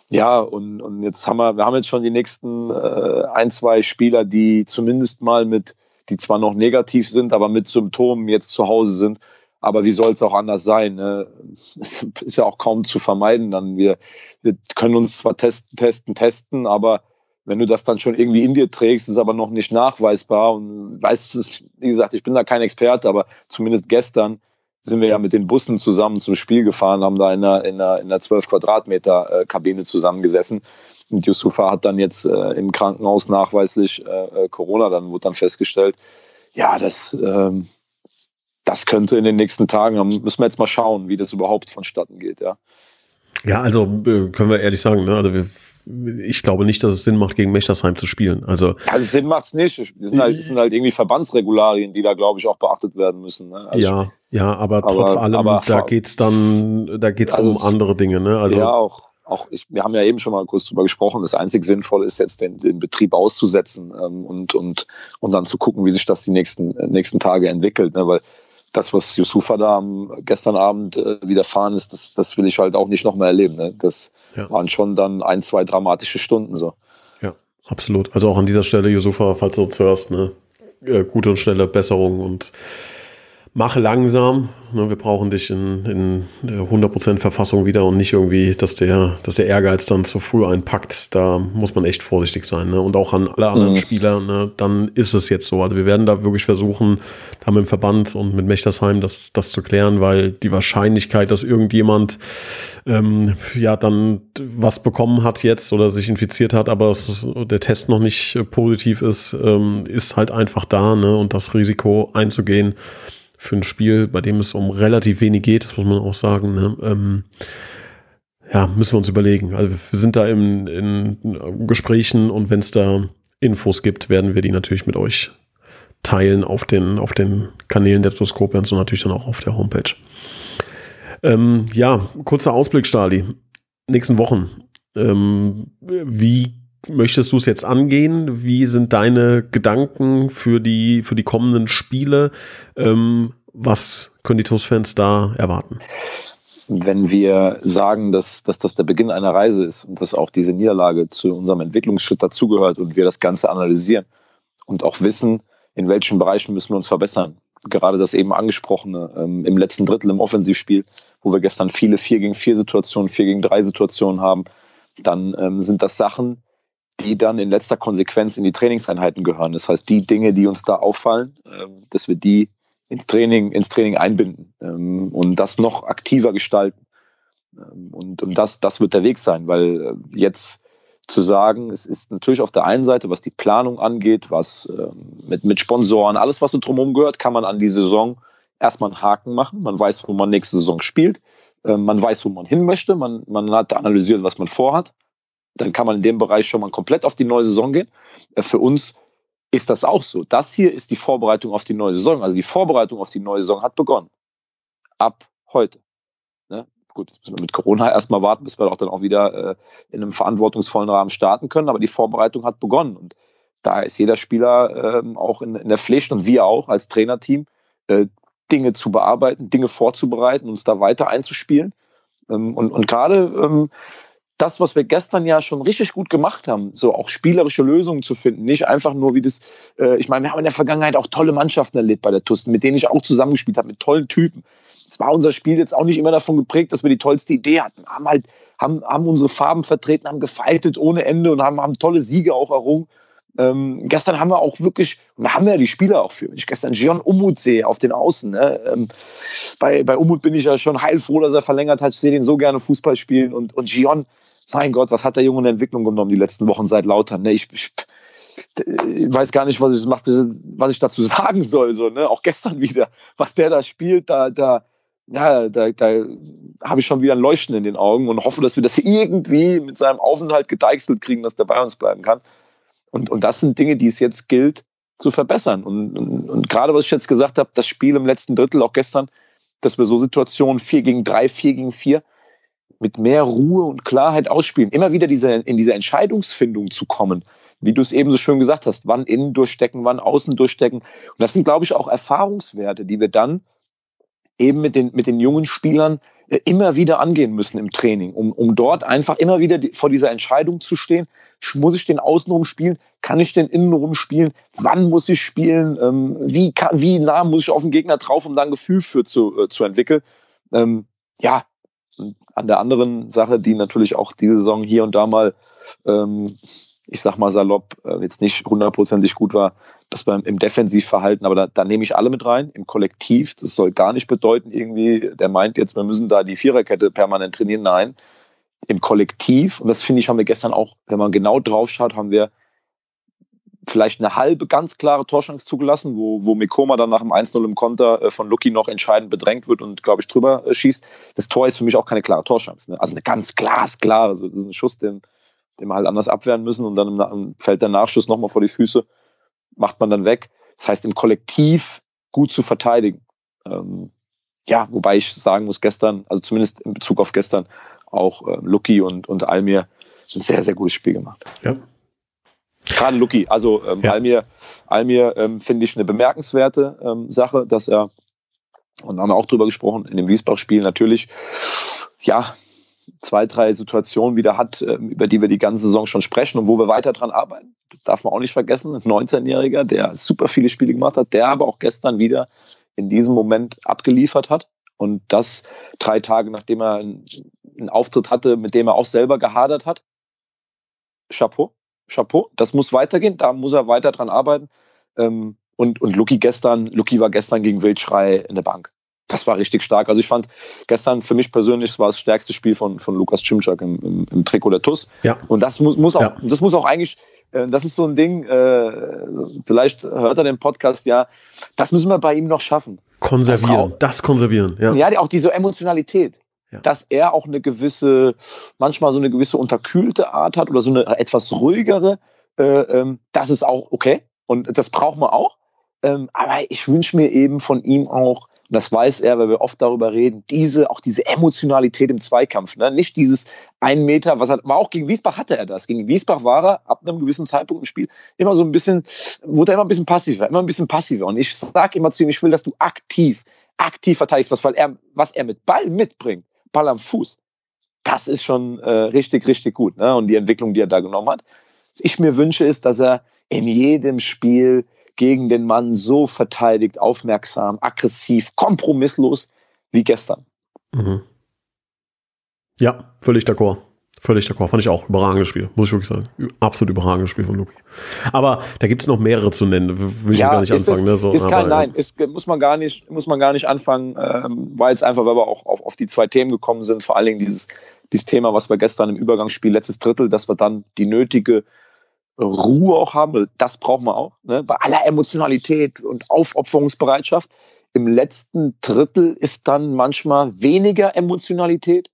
Ja, und, und jetzt haben wir, wir haben jetzt schon die nächsten äh, ein, zwei Spieler, die zumindest mal mit, die zwar noch negativ sind, aber mit Symptomen jetzt zu Hause sind. Aber wie soll es auch anders sein? Ne? Es ist ja auch kaum zu vermeiden. Dann wir, wir können uns zwar testen, testen, testen, aber wenn du das dann schon irgendwie in dir trägst, ist aber noch nicht nachweisbar. Und weißt, wie gesagt, ich bin da kein Experte, aber zumindest gestern sind wir ja mit den Bussen zusammen zum Spiel gefahren, haben da in einer, in einer, in einer 12 Quadratmeter äh, Kabine zusammengesessen. Und Yusufa hat dann jetzt äh, im Krankenhaus nachweislich äh, äh, Corona, dann wurde dann festgestellt, ja, das, ähm, das könnte in den nächsten Tagen, dann müssen wir jetzt mal schauen, wie das überhaupt vonstatten geht, ja. Ja, also äh, können wir ehrlich sagen, ne? also wir, ich glaube nicht, dass es Sinn macht, gegen Mechtersheim zu spielen. Also, also Sinn macht es nicht. Das sind, halt, das sind halt irgendwie Verbandsregularien, die da, glaube ich, auch beachtet werden müssen. Ne? Also ja, ja, aber trotz aber, allem, aber, da geht's dann, da geht's also um andere Dinge. Ne? Also, ja, auch auch ich, wir haben ja eben schon mal kurz drüber gesprochen, das einzig Sinnvolle ist jetzt den, den Betrieb auszusetzen ähm, und, und, und dann zu gucken, wie sich das die nächsten, nächsten Tage entwickelt. Ne? Weil das, was Yusufa da am, gestern Abend äh, widerfahren ist, das, das will ich halt auch nicht nochmal erleben. Ne? Das ja. waren schon dann ein, zwei dramatische Stunden so. Ja, absolut. Also auch an dieser Stelle, Yusufa, falls du uns hörst, ne? Äh, gute und schnelle Besserung und mach langsam. Ne, wir brauchen dich in, in 100% Verfassung wieder und nicht irgendwie, dass der, dass der Ehrgeiz dann zu früh einpackt. Da muss man echt vorsichtig sein. Ne? Und auch an alle anderen mhm. Spieler, ne? dann ist es jetzt so. Also wir werden da wirklich versuchen, da mit dem Verband und mit Mechtersheim das, das zu klären, weil die Wahrscheinlichkeit, dass irgendjemand ähm, ja dann was bekommen hat jetzt oder sich infiziert hat, aber es, der Test noch nicht positiv ist, ähm, ist halt einfach da. Ne? Und das Risiko einzugehen, für ein Spiel, bei dem es um relativ wenig geht, das muss man auch sagen. Ne? Ähm, ja, müssen wir uns überlegen. Also wir sind da in, in Gesprächen und wenn es da Infos gibt, werden wir die natürlich mit euch teilen auf den, auf den Kanälen der Toskopians und natürlich dann auch auf der Homepage. Ähm, ja, kurzer Ausblick, Stali. Nächsten Wochen. Ähm, wie möchtest du es jetzt angehen? Wie sind deine Gedanken für die, für die kommenden Spiele? Ähm, was können die TUS-Fans da erwarten? Wenn wir sagen, dass, dass das der Beginn einer Reise ist und dass auch diese Niederlage zu unserem Entwicklungsschritt dazugehört und wir das Ganze analysieren und auch wissen, in welchen Bereichen müssen wir uns verbessern. Gerade das eben angesprochene ähm, im letzten Drittel im Offensivspiel, wo wir gestern viele 4 gegen 4 Situationen, 4 gegen 3 Situationen haben, dann ähm, sind das Sachen, die dann in letzter Konsequenz in die Trainingseinheiten gehören. Das heißt, die Dinge, die uns da auffallen, ähm, dass wir die ins Training, ins Training einbinden ähm, und das noch aktiver gestalten. Ähm, und, und das, das wird der Weg sein, weil äh, jetzt zu sagen, es ist natürlich auf der einen Seite, was die Planung angeht, was mit, mit Sponsoren, alles, was so drumherum gehört, kann man an die Saison erstmal einen Haken machen. Man weiß, wo man nächste Saison spielt. man weiß, wo man hin möchte. Man, man hat analysiert, was man vorhat dann kann man in dem Bereich schon mal komplett auf die neue Saison gehen. Äh, für uns ist das auch so. Das hier ist die Vorbereitung auf die neue Saison. Also die Vorbereitung auf die neue Saison hat begonnen. Ab heute. Ne? Gut, jetzt müssen wir mit Corona erstmal warten, bis wir auch dann auch wieder äh, in einem verantwortungsvollen Rahmen starten können. Aber die Vorbereitung hat begonnen. Und da ist jeder Spieler ähm, auch in, in, der Pflicht und wir auch als Trainerteam, äh, Dinge zu bearbeiten, Dinge vorzubereiten, uns da weiter einzuspielen. Ähm, und, und gerade ähm, das, was wir gestern ja schon richtig gut gemacht haben, so auch spielerische Lösungen zu finden, nicht einfach nur wie das, äh, ich meine, wir haben in der Vergangenheit auch tolle Mannschaften erlebt bei der Tusten, mit denen ich auch zusammengespielt habe, mit tollen Typen. Es war unser Spiel jetzt auch nicht immer davon geprägt, dass wir die tollste Idee hatten, haben halt, haben, haben unsere Farben vertreten, haben gefeitet ohne Ende und haben, haben tolle Siege auch errungen. Ähm, gestern haben wir auch wirklich, und da haben wir ja die Spieler auch für. Wenn ich gestern Gion Umut sehe auf den Außen, ne? ähm, bei, bei Umut bin ich ja schon heilfroh, dass er verlängert hat. Ich sehe den so gerne Fußball spielen und, und Gion, mein Gott, was hat der Junge in Entwicklung genommen die letzten Wochen seit Lautern? Ne? Ich, ich, ich, weiß gar nicht, was ich, was ich dazu sagen soll. So, ne? Auch gestern wieder, was der da spielt, da, da, ja, da, da habe ich schon wieder ein Leuchten in den Augen und hoffe, dass wir das irgendwie mit seinem Aufenthalt gedeichselt kriegen, dass der bei uns bleiben kann. Und, und das sind Dinge, die es jetzt gilt zu verbessern. Und, und, und gerade was ich jetzt gesagt habe, das Spiel im letzten Drittel, auch gestern, dass wir so Situationen 4 gegen 3, 4 gegen 4, mit mehr Ruhe und Klarheit ausspielen. Immer wieder diese, in diese Entscheidungsfindung zu kommen, wie du es eben so schön gesagt hast, wann innen durchstecken, wann außen durchstecken. Und das sind, glaube ich, auch Erfahrungswerte, die wir dann eben mit den, mit den jungen Spielern immer wieder angehen müssen im Training, um, um dort einfach immer wieder vor dieser Entscheidung zu stehen. Muss ich den Außenrum spielen? Kann ich den Innenrum spielen? Wann muss ich spielen? Ähm, wie, kann, wie nah muss ich auf den Gegner drauf, um da ein Gefühl für zu, äh, zu entwickeln? Ähm, ja, an der anderen Sache, die natürlich auch diese Saison hier und da mal ähm, ich sag mal salopp, äh, jetzt nicht hundertprozentig gut war, das beim im Defensivverhalten, aber da, da nehme ich alle mit rein, im Kollektiv. Das soll gar nicht bedeuten, irgendwie, der meint jetzt, wir müssen da die Viererkette permanent trainieren. Nein, im Kollektiv, und das finde ich, haben wir gestern auch, wenn man genau drauf schaut, haben wir vielleicht eine halbe ganz klare Torschance zugelassen, wo, wo Mikoma dann nach dem 1-0 im Konter äh, von Lucky noch entscheidend bedrängt wird und, glaube ich, drüber äh, schießt. Das Tor ist für mich auch keine klare Torschance. Ne? Also eine ganz glasklare, also das ist ein Schuss, den, den wir halt anders abwehren müssen und dann fällt der Nachschuss nochmal vor die Füße, macht man dann weg. Das heißt, im Kollektiv gut zu verteidigen. Ähm, ja, wobei ich sagen muss, gestern, also zumindest in Bezug auf gestern, auch äh, Lucky und, und Almir ein sehr, sehr gutes Spiel gemacht. Ja, Gerade Lucky, also ähm, ja. Almir, Almir ähm, finde ich eine bemerkenswerte ähm, Sache, dass er, und da haben wir auch drüber gesprochen, in dem Wiesbach-Spiel natürlich, ja, zwei, drei Situationen wieder hat, ähm, über die wir die ganze Saison schon sprechen und wo wir weiter dran arbeiten. Darf man auch nicht vergessen. Ein 19-Jähriger, der super viele Spiele gemacht hat, der aber auch gestern wieder in diesem Moment abgeliefert hat. Und das drei Tage, nachdem er einen, Auftritt hatte, mit dem er auch selber gehadert hat. Chapeau. Chapeau, das muss weitergehen, da muss er weiter dran arbeiten. Ähm, und, und Luki gestern, Luki war gestern gegen Wildschrei in der Bank. Das war richtig stark. Also ich fand gestern für mich persönlich war das stärkste Spiel von, von Lukas Cimczak im, im, im Trikot der TUS. Ja. Und das muss, muss auch, ja. das muss auch eigentlich, äh, das ist so ein Ding, äh, vielleicht hört er den Podcast ja, das müssen wir bei ihm noch schaffen. Konservieren, das, das konservieren, ja. Ja, auch diese Emotionalität ja. dass er auch eine gewisse, manchmal so eine gewisse unterkühlte Art hat oder so eine etwas ruhigere. Äh, ähm, das ist auch okay und das brauchen wir auch. Ähm, aber ich wünsche mir eben von ihm auch, und das weiß er, weil wir oft darüber reden, diese, auch diese Emotionalität im Zweikampf. Ne? Nicht dieses ein Meter, was hat, war auch gegen Wiesbach hatte er das. Gegen Wiesbach war er ab einem gewissen Zeitpunkt im Spiel immer so ein bisschen, wurde er immer ein bisschen passiver, immer ein bisschen passiver. Und ich sage immer zu ihm, ich will, dass du aktiv, aktiv verteidigst, was, weil er, was er mit Ball mitbringt Ball am Fuß. Das ist schon äh, richtig, richtig gut. Ne? Und die Entwicklung, die er da genommen hat. Was ich mir wünsche, ist, dass er in jedem Spiel gegen den Mann so verteidigt, aufmerksam, aggressiv, kompromisslos wie gestern. Mhm. Ja, völlig d'accord. Völlig d'accord. Fand ich auch. Überragendes Spiel, muss ich wirklich sagen. Absolut überragendes Spiel von Luki. Aber da gibt es noch mehrere zu nennen. Will ich ja, gar nicht anfangen. Es, ne? so, ist kein, aber, nein, ist, muss, man gar nicht, muss man gar nicht anfangen, ähm, weil es einfach, weil wir auch auf, auf die zwei Themen gekommen sind. Vor allen Dingen dieses, dieses Thema, was wir gestern im Übergangsspiel, letztes Drittel, dass wir dann die nötige Ruhe auch haben. Das brauchen wir auch. Ne? Bei aller Emotionalität und Aufopferungsbereitschaft. Im letzten Drittel ist dann manchmal weniger Emotionalität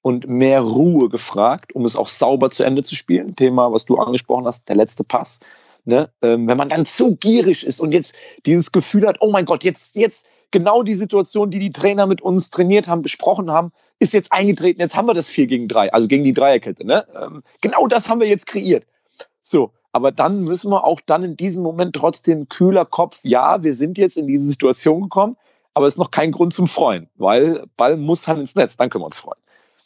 und mehr Ruhe gefragt, um es auch sauber zu Ende zu spielen. Thema, was du angesprochen hast, der letzte Pass. Ne? Ähm, wenn man dann so gierig ist und jetzt dieses Gefühl hat, oh mein Gott, jetzt, jetzt genau die Situation, die die Trainer mit uns trainiert haben, besprochen haben, ist jetzt eingetreten. Jetzt haben wir das 4 gegen 3, also gegen die Dreierkette. Ne? Ähm, genau das haben wir jetzt kreiert. So, aber dann müssen wir auch dann in diesem Moment trotzdem kühler Kopf, ja, wir sind jetzt in diese Situation gekommen, aber es ist noch kein Grund zum Freuen, weil Ball muss halt ins Netz, dann können wir uns freuen.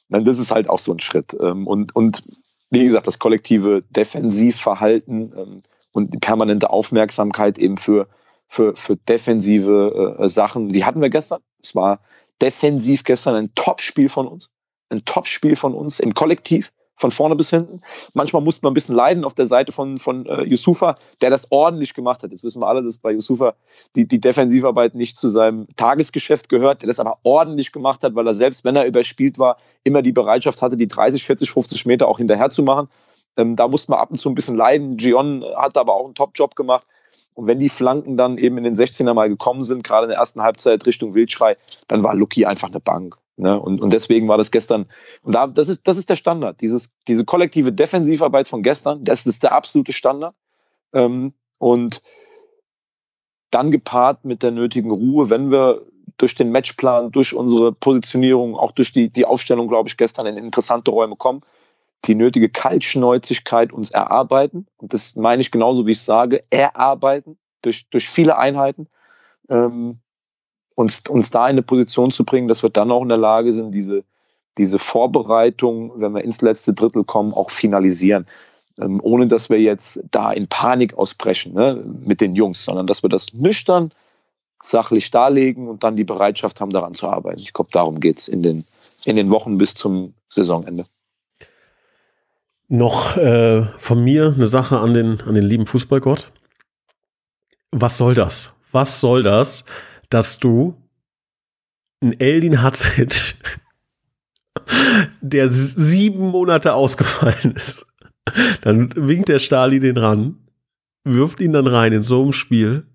Das ist halt auch so ein Schritt. Ähm, und, und wie gesagt, das kollektive Defensivverhalten ähm, und die permanente Aufmerksamkeit eben für, für, für defensive äh, Sachen, die hatten wir gestern. Es war defensiv gestern ein Top-Spiel von uns. Ein Top-Spiel von uns im Kollektiv von vorne bis hinten. Manchmal musste man ein bisschen leiden auf der Seite von, von äh, Yusufa, der das ordentlich gemacht hat. Jetzt wissen wir alle, dass bei Yusufa die, die Defensivarbeit nicht zu seinem Tagesgeschäft gehört, der das aber ordentlich gemacht hat, weil er selbst, wenn er überspielt war, immer die Bereitschaft hatte, die 30, 40, 50 Meter auch hinterher zu machen. Ähm, da musste man ab und zu ein bisschen leiden. Gion hat aber auch einen Top-Job gemacht. Und wenn die Flanken dann eben in den 16er mal gekommen sind, gerade in der ersten Halbzeit Richtung Wildschrei, dann war Lucky einfach eine Bank. Ne? Und, und deswegen war das gestern, und da, das, ist, das ist der Standard. Dieses, diese kollektive Defensivarbeit von gestern, das ist der absolute Standard. Ähm, und dann gepaart mit der nötigen Ruhe, wenn wir durch den Matchplan, durch unsere Positionierung, auch durch die, die Aufstellung, glaube ich, gestern in interessante Räume kommen, die nötige Kaltschnäuzigkeit uns erarbeiten. Und das meine ich genauso, wie ich sage, erarbeiten durch, durch viele Einheiten. Ähm, uns, uns da in eine Position zu bringen, dass wir dann auch in der Lage sind, diese, diese Vorbereitung, wenn wir ins letzte Drittel kommen, auch finalisieren. Ähm, ohne dass wir jetzt da in Panik ausbrechen ne, mit den Jungs, sondern dass wir das nüchtern, sachlich darlegen und dann die Bereitschaft haben, daran zu arbeiten. Ich glaube, darum geht es in den, in den Wochen bis zum Saisonende. Noch äh, von mir eine Sache an den, an den lieben Fußballgott. Was soll das? Was soll das, dass du einen Eldin Hatzic, der sieben Monate ausgefallen ist, dann winkt der Stali den ran, wirft ihn dann rein in so einem Spiel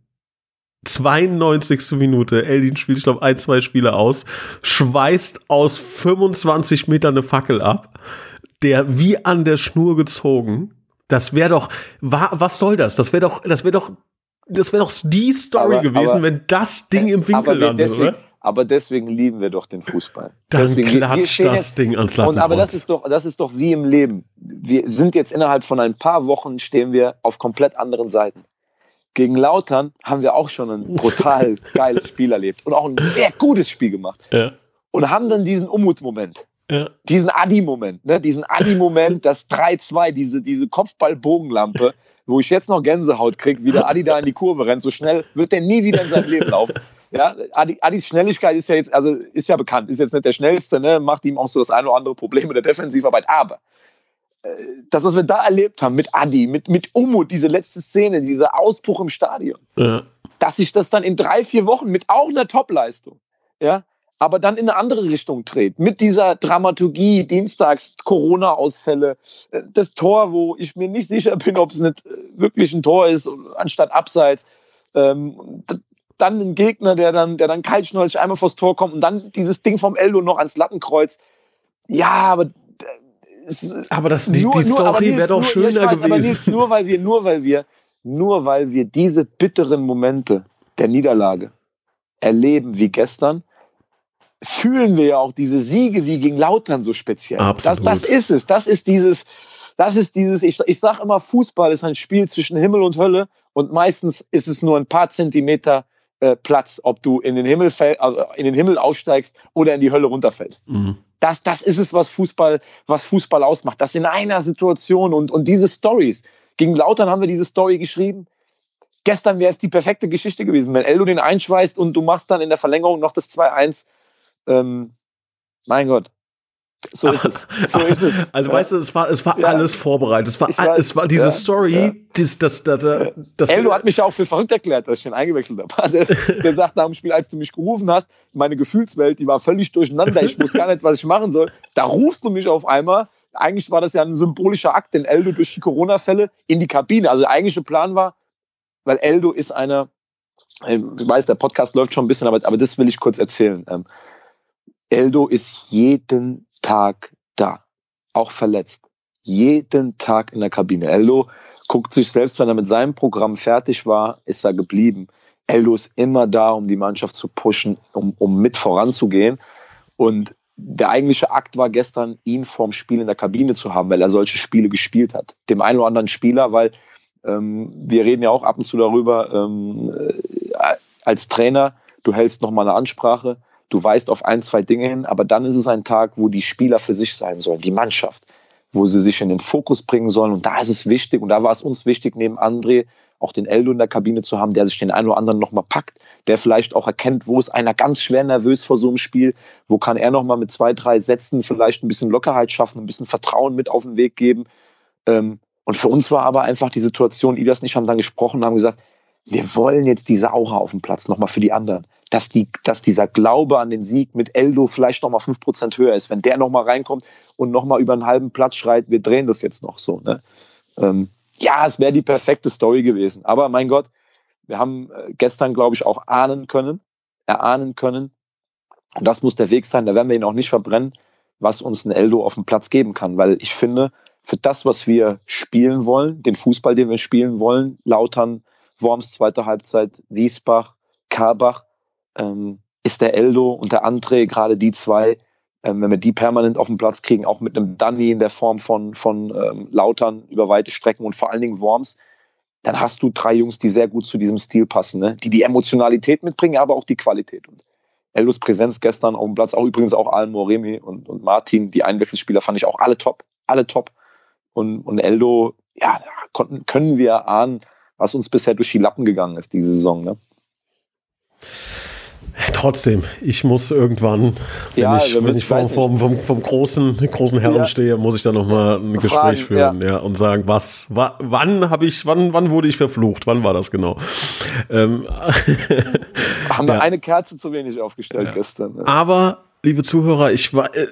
92. Minute, Eldin spielt, ich glaube, ein, zwei Spiele aus, schweißt aus 25 Metern eine Fackel ab, der wie an der Schnur gezogen. Das wäre doch, was soll das? Das wäre doch, das wäre doch, das wäre doch die Story aber, gewesen, aber, wenn das Ding im Winkel landet, deswegen, oder? Aber deswegen lieben wir doch den Fußball. Dann deswegen, klatscht das jetzt, Ding ans Lattenkreuz. Und aber das ist doch, das ist doch wie im Leben. Wir sind jetzt innerhalb von ein paar Wochen stehen wir auf komplett anderen Seiten. Gegen Lautern haben wir auch schon ein brutal geiles Spiel erlebt und auch ein sehr gutes Spiel gemacht. Ja. Und haben dann diesen Umut-Moment. Ja. Diesen Adi-Moment, ne? diesen Adi-Moment, das 3-2, diese, diese Kopfball-Bogenlampe, wo ich jetzt noch Gänsehaut kriege, wie der Adi da in die Kurve rennt. So schnell wird der nie wieder in seinem Leben laufen. Ja, Adi, Adis Schnelligkeit ist ja jetzt, also ist ja bekannt, ist jetzt nicht der schnellste, ne? macht ihm auch so das eine oder andere Problem mit der Defensivarbeit, aber das, was wir da erlebt haben mit Adi, mit, mit Umut, diese letzte Szene, dieser Ausbruch im Stadion, ja. dass sich das dann in drei, vier Wochen mit auch einer Topleistung, ja, aber dann in eine andere Richtung dreht. Mit dieser Dramaturgie, Dienstags, Corona-Ausfälle, äh, das Tor, wo ich mir nicht sicher bin, ob es nicht äh, wirklich ein Tor ist, anstatt Abseits. Ähm, dann ein Gegner, der dann, der dann kaltschnäuzig einmal vors Tor kommt und dann dieses Ding vom Eldo noch ans Lattenkreuz. Ja, aber aber das, die, nur, die Story wäre doch schöner ja, weiß, gewesen. Aber Nils, nur weil wir, nur weil wir, nur weil wir diese bitteren Momente der Niederlage erleben wie gestern, fühlen wir ja auch diese Siege wie gegen Lautern so speziell. Absolut. Das, das ist es. Das ist dieses, das ist dieses, ich, ich sage immer, Fußball ist ein Spiel zwischen Himmel und Hölle und meistens ist es nur ein paar Zentimeter äh, Platz, ob du in den Himmel also in den Himmel aufsteigst oder in die Hölle runterfällst. Mhm. Das, das ist es, was Fußball, was Fußball ausmacht. Das in einer Situation und, und diese Stories. Gegen Lautern haben wir diese Story geschrieben. Gestern wäre es die perfekte Geschichte gewesen, wenn Eldo den einschweißt und du machst dann in der Verlängerung noch das 2-1. Ähm, mein Gott, so ist es. So ist es. Also weißt du, es war, es war ja. alles vorbereitet. Es war, weiß, es war diese ja, Story, ja. Das, das, das, das, Ello hat mich ja auch für verrückt erklärt, dass ich ihn eingewechselt habe. Also der sagt nach dem Spiel, als du mich gerufen hast, meine Gefühlswelt, die war völlig durcheinander. Ich wusste gar nicht, was ich machen soll. Da rufst du mich auf einmal. Eigentlich war das ja ein symbolischer Akt, den Eldo durch die Corona-Fälle in die Kabine. Also der eigentliche Plan war, weil Eldo ist einer, ähm, ich weiß, der Podcast läuft schon ein bisschen, aber, aber das will ich kurz erzählen. Eldo ist jeden Tag da, auch verletzt. Jeden Tag in der Kabine. Eldo guckt sich selbst, wenn er mit seinem Programm fertig war, ist er geblieben. Eldo ist immer da, um die Mannschaft zu pushen, um, um mit voranzugehen. Und der eigentliche Akt war gestern, ihn vorm Spiel in der Kabine zu haben, weil er solche Spiele gespielt hat. Dem einen oder anderen Spieler, weil ähm, wir reden ja auch ab und zu darüber, ähm, äh, als Trainer, du hältst nochmal eine Ansprache, Du weißt auf ein, zwei Dinge hin, aber dann ist es ein Tag, wo die Spieler für sich sein sollen, die Mannschaft, wo sie sich in den Fokus bringen sollen. Und da ist es wichtig, und da war es uns wichtig, neben André auch den Eldo in der Kabine zu haben, der sich den einen oder anderen nochmal packt, der vielleicht auch erkennt, wo ist einer ganz schwer nervös vor so einem Spiel, wo kann er nochmal mit zwei, drei Sätzen vielleicht ein bisschen Lockerheit schaffen, ein bisschen Vertrauen mit auf den Weg geben. Ähm, und für uns war aber einfach die Situation, Idas und ich haben dann gesprochen und haben gesagt, wir wollen jetzt diese Aura auf dem Platz nochmal für die anderen. Dass, die, dass dieser Glaube an den Sieg mit Eldo vielleicht nochmal 5% höher ist. Wenn der nochmal reinkommt und nochmal über einen halben Platz schreit, wir drehen das jetzt noch so. Ne? Ähm, ja, es wäre die perfekte Story gewesen. Aber mein Gott, wir haben äh, gestern, glaube ich, auch ahnen können, erahnen können. Und das muss der Weg sein. Da werden wir ihn auch nicht verbrennen, was uns ein Eldo auf dem Platz geben kann. Weil ich finde, für das, was wir spielen wollen, den Fußball, den wir spielen wollen, Lautern, Worms zweite Halbzeit, Wiesbach, Karbach, ähm, ist der Eldo und der André, gerade die zwei, ähm, wenn wir die permanent auf den Platz kriegen, auch mit einem Danny in der Form von, von ähm, Lautern über weite Strecken und vor allen Dingen Worms, dann hast du drei Jungs, die sehr gut zu diesem Stil passen, ne? die die Emotionalität mitbringen, aber auch die Qualität. Und Eldos Präsenz gestern auf dem Platz, auch übrigens auch Alan Moremi und, und Martin, die Einwechselspieler, fand ich auch alle top, alle top. Und, und Eldo, ja, konnten, können wir ahnen, was uns bisher durch die Lappen gegangen ist diese Saison. Ne? Trotzdem, ich muss irgendwann, wenn Ja, ich, wir wenn ich vom, vom, vom, vom großen, großen Herren Ja. stehe, muss ich da noch mal ein Fragen, Gespräch führen, ja. und sagen, was, wa, wann habe ich, wann, wann wurde ich verflucht? Wann war das genau? Ähm, Haben wir Ja. eine Kerze zu wenig aufgestellt gestern. Aber, liebe Zuhörer, ich, äh,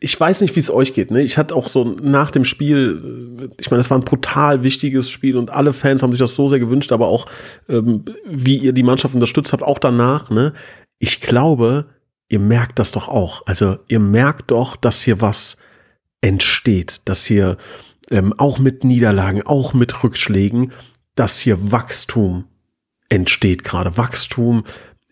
ich weiß nicht, wie es euch geht. Ne? Ich hatte auch so nach dem Spiel, äh, ich meine, das war ein brutal wichtiges Spiel und alle Fans haben sich das so sehr gewünscht, aber auch, ähm, wie ihr die Mannschaft unterstützt habt, auch danach. Ne? Ich glaube, ihr merkt das doch auch. Also ihr merkt doch, dass hier was entsteht, dass hier ähm, auch mit Niederlagen, auch mit Rückschlägen, dass hier Wachstum entsteht gerade. Wachstum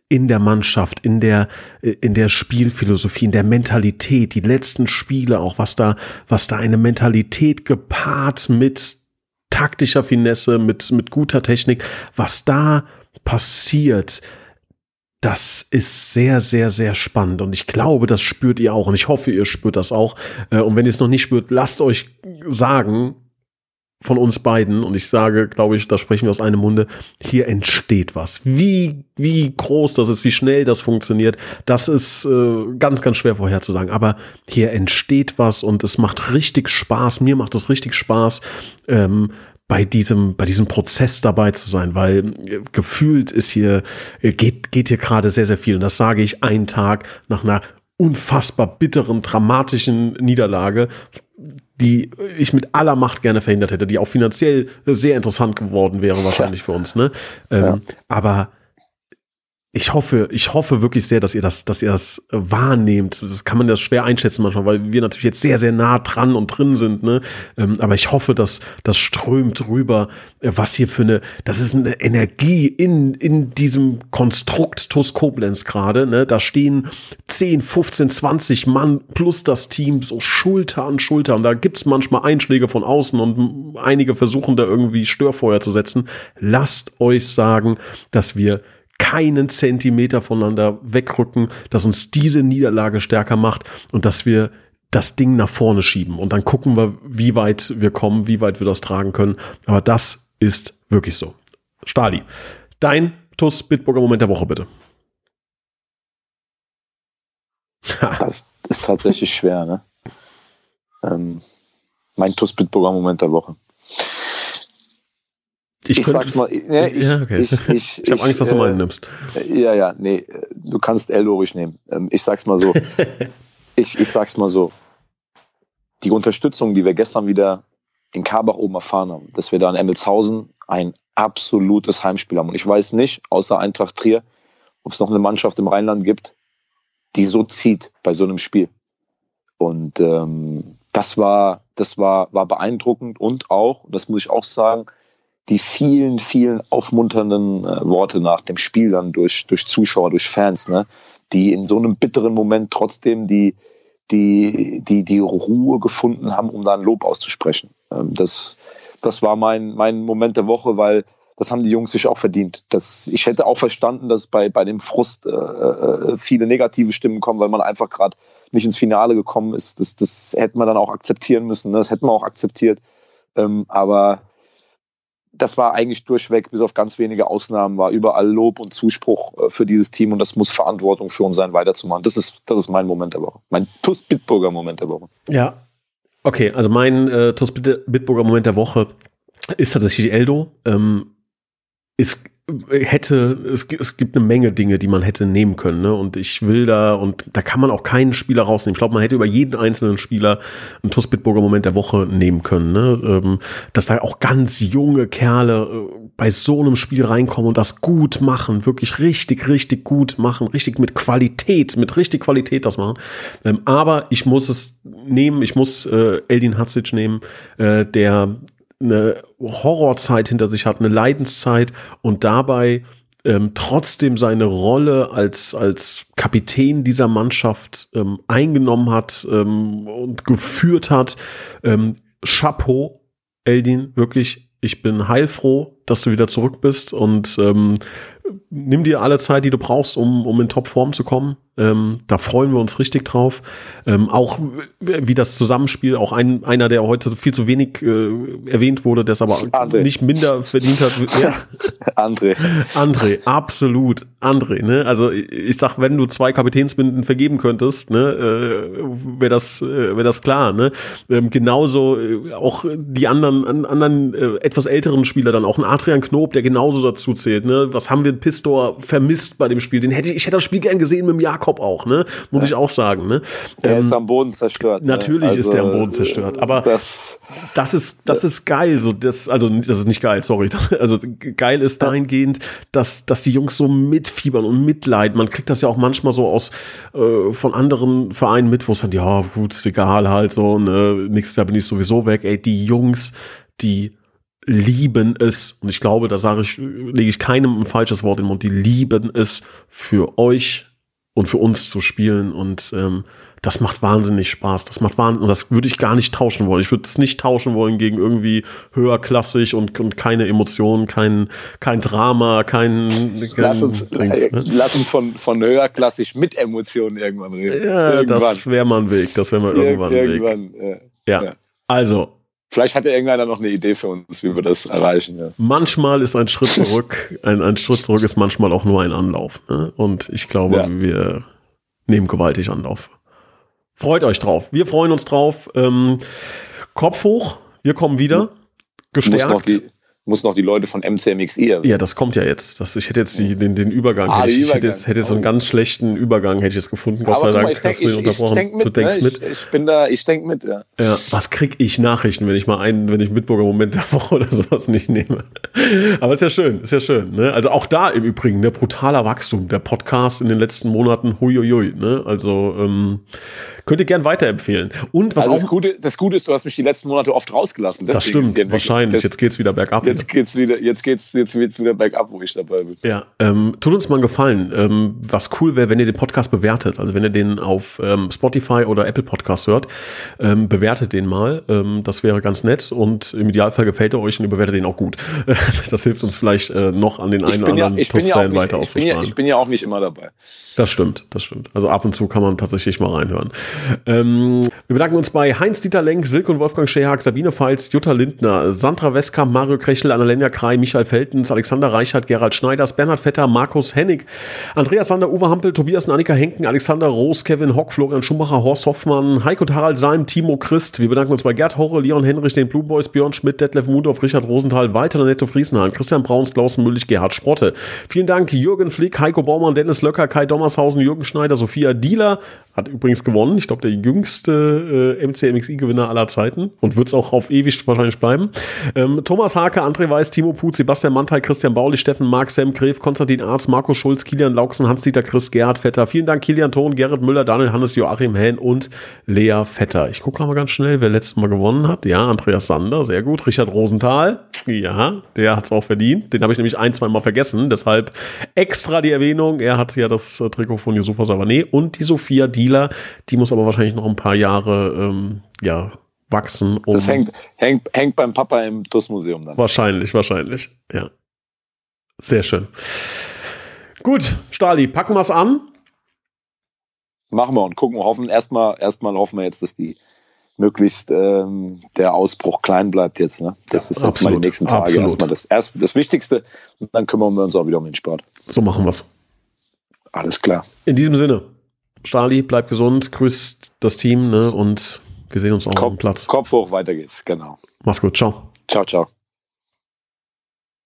in der Mannschaft, in der, äh, in der Spielphilosophie, in der Mentalität, die letzten Spiele auch, was da, was da eine Mentalität gepaart mit taktischer Finesse, mit, mit guter Technik, was da passiert, das ist sehr, sehr, sehr spannend. Und ich glaube, das spürt ihr auch. Und ich hoffe, ihr spürt das auch. Äh, Und wenn ihr es noch nicht spürt, lasst euch sagen von uns beiden. Und ich sage, glaube ich, da sprechen wir aus einem Munde. Hier entsteht was. Wie, wie groß das ist, wie schnell das funktioniert, das ist äh, ganz, ganz schwer vorherzusagen. Aber hier entsteht was und es macht richtig Spaß. Mir macht es richtig Spaß. Ähm, bei diesem, bei diesem Prozess dabei zu sein, weil äh, gefühlt ist hier, äh, geht, geht hier gerade sehr, sehr viel. Und das sage ich einen Tag nach einer unfassbar bitteren, dramatischen Niederlage, die ich mit aller Macht gerne verhindert hätte, die auch finanziell sehr interessant geworden wäre, wahrscheinlich für uns, ne? Ähm, Ja. Aber ich hoffe, ich hoffe wirklich sehr, dass ihr das, dass ihr das äh, wahrnehmt. Das kann man ja schwer einschätzen manchmal, weil wir natürlich jetzt sehr, sehr nah dran und drin sind, ne? Ähm, aber ich hoffe, dass das strömt rüber, äh, was hier für eine, das ist eine Energie in, in diesem Konstrukt TuS Koblenz gerade, ne? Da stehen 10, 15, 20 Mann plus das Team so Schulter an Schulter und da gibt's manchmal Einschläge von außen und einige versuchen da irgendwie Störfeuer zu setzen. Lasst euch sagen, dass wir keinen Zentimeter voneinander wegrücken, dass uns diese Niederlage stärker macht und dass wir das Ding nach vorne schieben. Und dann gucken wir, wie weit wir kommen, wie weit wir das tragen können. Aber das ist wirklich so. Stali, dein TUS Bitburger Moment der Woche bitte. Das ist tatsächlich schwer, ne? Ähm, mein TuS Bitburger Moment der Woche. Ich, könnte- sag's mal, ne, ich, Ja, okay. ich, ich, Ich habe Angst, dass du äh, meinen nimmst. Ja, ja, nee, du kannst Eldo ruhig nehmen. Ähm, ich sag's mal so. ich, ich sag's mal so. Die Unterstützung, die wir gestern wieder in Karbach oben erfahren haben, dass wir da in Emmelshausen ein absolutes Heimspiel haben. Und ich weiß nicht, außer Eintracht Trier, ob es noch eine Mannschaft im Rheinland gibt, die so zieht bei so einem Spiel. Und ähm, das war, das war, war beeindruckend und auch, das muss ich auch sagen, die vielen, vielen aufmunternden äh, Worte nach dem Spiel dann durch, durch Zuschauer, durch Fans, ne, die in so einem bitteren Moment trotzdem die, die, die, die Ruhe gefunden haben, um da ein Lob auszusprechen. Ähm, das, das war mein, mein Moment der Woche, weil das haben die Jungs sich auch verdient. Das, ich hätte auch verstanden, dass bei, bei dem Frust äh, äh, viele negative Stimmen kommen, weil man einfach gerade nicht ins Finale gekommen ist. Das, das hätte man dann auch akzeptieren müssen. Ne? Das hätten wir auch akzeptiert. Ähm, aber das war eigentlich durchweg, bis auf ganz wenige Ausnahmen, war überall Lob und Zuspruch äh, für dieses Team und das muss Verantwortung für uns sein, weiterzumachen. Das ist, das ist mein Moment der Woche. Mein TuS Bitburger Moment der Woche. Ja. Okay, also mein äh, TuS Bit- Bitburger Moment der Woche ist tatsächlich Eldo. Ähm, es hätte, es, gibt- es gibt eine Menge Dinge, die man hätte nehmen können, ne? Und ich will da, und da kann man auch keinen Spieler rausnehmen. Ich glaube, man hätte über jeden einzelnen Spieler einen TuS Bitburger Moment der Woche nehmen können, ne? Ähm, dass da auch ganz junge Kerle äh, bei so einem Spiel reinkommen und das gut machen, wirklich richtig, richtig gut machen, richtig mit Qualität, mit richtig Qualität das machen. Ähm, aber ich muss es nehmen, ich muss äh, Eldin Hatzic nehmen, äh, der eine Horrorzeit hinter sich hat, eine Leidenszeit und dabei ähm, trotzdem seine Rolle als, als Kapitän dieser Mannschaft ähm, eingenommen hat ähm, und geführt hat. Ähm, Chapeau, Eldin, wirklich, ich bin heilfroh, dass du wieder zurück bist und ähm, nimm dir alle Zeit, die du brauchst, um, um in Topform zu kommen. Ähm, da freuen wir uns richtig drauf. Ähm, auch wie das Zusammenspiel, auch ein, einer, der heute viel zu wenig äh, erwähnt wurde, der es aber André. nicht minder verdient hat. Ja. André. André, absolut. André, ne? Also ich sag, wenn du zwei Kapitänsbinden vergeben könntest, ne, äh, wäre das, äh, wär das klar, ne? Ähm, genauso äh, auch die anderen, an, anderen äh, etwas älteren Spieler dann, auch ein Adrian Knob, der genauso dazu zählt, ne? Was haben wir in Pistor vermisst bei dem Spiel? Den hätte ich, ich hätte das Spiel gern gesehen mit dem Jakob auch, ne? Muss ja. ich auch sagen, ne? Der ähm, ist am Boden zerstört. Ne? Natürlich also, ist der am Boden zerstört, aber das, das ist, das ist geil, so, das, also, das ist nicht geil, sorry. Also, geil ist dahingehend, dass, dass die Jungs so mitfiebern und mitleiden. Man kriegt das ja auch manchmal so aus, äh, von anderen Vereinen mit, wo es dann, ja, gut, ist egal halt so, ne, nix, da bin ich sowieso weg, ey, die Jungs, die lieben es, und ich glaube, da sage ich, lege ich keinem ein falsches Wort in den Mund, die lieben es für euch und für uns zu spielen und ähm, das macht wahnsinnig Spaß. Das macht wahnsinnig, und das würde ich gar nicht tauschen wollen. Ich würde es nicht tauschen wollen gegen irgendwie höherklassig und, und keine Emotionen, kein, kein Drama, kein, kein lass uns, Dings, ne? lass uns von, von höherklassig mit Emotionen irgendwann reden. Ja, irgendwann. das wäre mal ein Weg. Das wäre mal irgendwann, irgendwann ein Weg. Ja. ja. Also, Vielleicht hat ja irgendeiner noch eine Idee für uns, wie wir das erreichen. Ja. Manchmal ist ein Schritt zurück, ein, ein Schritt zurück ist manchmal auch nur ein Anlauf. Ne? Und ich glaube, ja. wir nehmen gewaltig Anlauf. Freut euch drauf. Wir freuen uns drauf. Ähm, Kopf hoch, wir kommen wieder. Gestärkt muss noch die Leute von MCMXI erwähnen. Ja, das kommt ja jetzt. Das, ich hätte jetzt die, den, den Übergang. Ah, hätte ich, Übergang. hätte, jetzt, hätte so einen ganz schlechten Übergang hätte ich jetzt gefunden. Gott sei Dank ich denk, hast du mich unterbrochen. Ich, ich mit, du denkst ne? mit. Ich, ich, bin da, ich denke mit, ja. Ja, was krieg ich Nachrichten, wenn ich mal einen, wenn ich Mitburger Moment der Woche oder sowas nicht nehme? Aber ist ja schön, ist ja schön. Ne? Also auch da im Übrigen, ne, brutaler Wachstum. Der Podcast in den letzten Monaten, huiuiui. Ne? Also ähm, Könnt ihr gern weiterempfehlen. Und was also auch. Das Gute, das Gute ist, du hast mich die letzten Monate oft rausgelassen. das stimmt, wahrscheinlich. Das, jetzt geht's wieder bergab. Jetzt geht's wieder, jetzt geht's, jetzt wird's wieder bergab, wo ich dabei bin. Ja, ähm, tut uns mal einen Gefallen. Ähm, was cool wäre, wenn ihr den Podcast bewertet. Also wenn ihr den auf ähm, Spotify oder Apple Podcast hört, ähm, bewertet den mal. Ähm, das wäre ganz nett und im Idealfall gefällt er euch und ihr bewertet den auch gut. das hilft uns vielleicht äh, noch an den einen oder anderen ja, TUS-Fan ja weiter ich bin, ja, ich bin ja auch nicht immer dabei. Das stimmt, das stimmt. Also ab und zu kann man tatsächlich mal reinhören. Ähm, wir bedanken uns bei Heinz-Dieter Lenk, Silke und Wolfgang Schehag, Sabine Pfalz, Jutta Lindner, Sandra Westkamp, Mario Krechel, Annalena Krei, Michael Feltens, Alexander Reichert, Gerald Schneiders, Bernhard Vetter, Markus Hennig, Andreas Sander, Uwe Hampel, Tobias und Annika Henken, Alexander Roos, Kevin Hock, Florian Schumacher, Horst Hoffmann, Heiko Harald Seim, Timo Christ. Wir bedanken uns bei Gerd Horre, Leon Henrich, den Blue Boys, Björn Schmidt, Detlef Mundorf, Richard Rosenthal, Walter Netto Friesenhahn, Christian Brauns, Klaus Müllig, Gerhard Sprotte. Vielen Dank Jürgen Flick, Heiko Baumann, Dennis Löcker, Kai Dommershausen, Jürgen Schneider, Sophia Dieler, hat übrigens gewonnen. Ich glaube, der jüngste äh, MCMXI-Gewinner aller Zeiten und wird es auch auf ewig wahrscheinlich bleiben. Ähm, Thomas Hake, André Weiß, Timo Put, Sebastian Mantai, Christian Bauli, Steffen Mark, Sam Gref, Konstantin Arz, Marco Schulz, Kilian Lauksen, Hans-Dieter Chris, Gerhard Vetter. Vielen Dank, Kilian Thon, Gerrit Müller, Daniel Hannes, Joachim Hähn und Lea Vetter. Ich gucke mal ganz schnell, wer letztes Mal gewonnen hat. Ja, Andreas Sander, sehr gut. Richard Rosenthal, ja, der hat es auch verdient. Den habe ich nämlich ein, zwei Mal vergessen. Deshalb extra die Erwähnung. Er hat ja das äh, Trikot von Yusufa Savané und die Sophia die Dealer. Die muss aber wahrscheinlich noch ein paar Jahre ähm, ja, wachsen. Um das hängt, hängt, hängt beim Papa im TUS-Museum dann. Wahrscheinlich, wahrscheinlich. Ja. Sehr schön. Gut, Stali, packen wir es an. Machen wir und gucken hoffen erstmal, erstmal hoffen wir jetzt, dass die möglichst ähm, der Ausbruch klein bleibt jetzt. Ne? Das ja, ist jetzt absolut, mal die nächsten Tage absolut. erstmal das, erst, das Wichtigste und dann kümmern wir uns auch wieder um den Sport. So machen wir es. Alles klar. In diesem Sinne. Stali, bleib gesund, grüßt das Team ne, und wir sehen uns auch Kopf, auf dem Platz. Kopf hoch, weiter geht's, genau. Mach's gut, ciao. Ciao, ciao.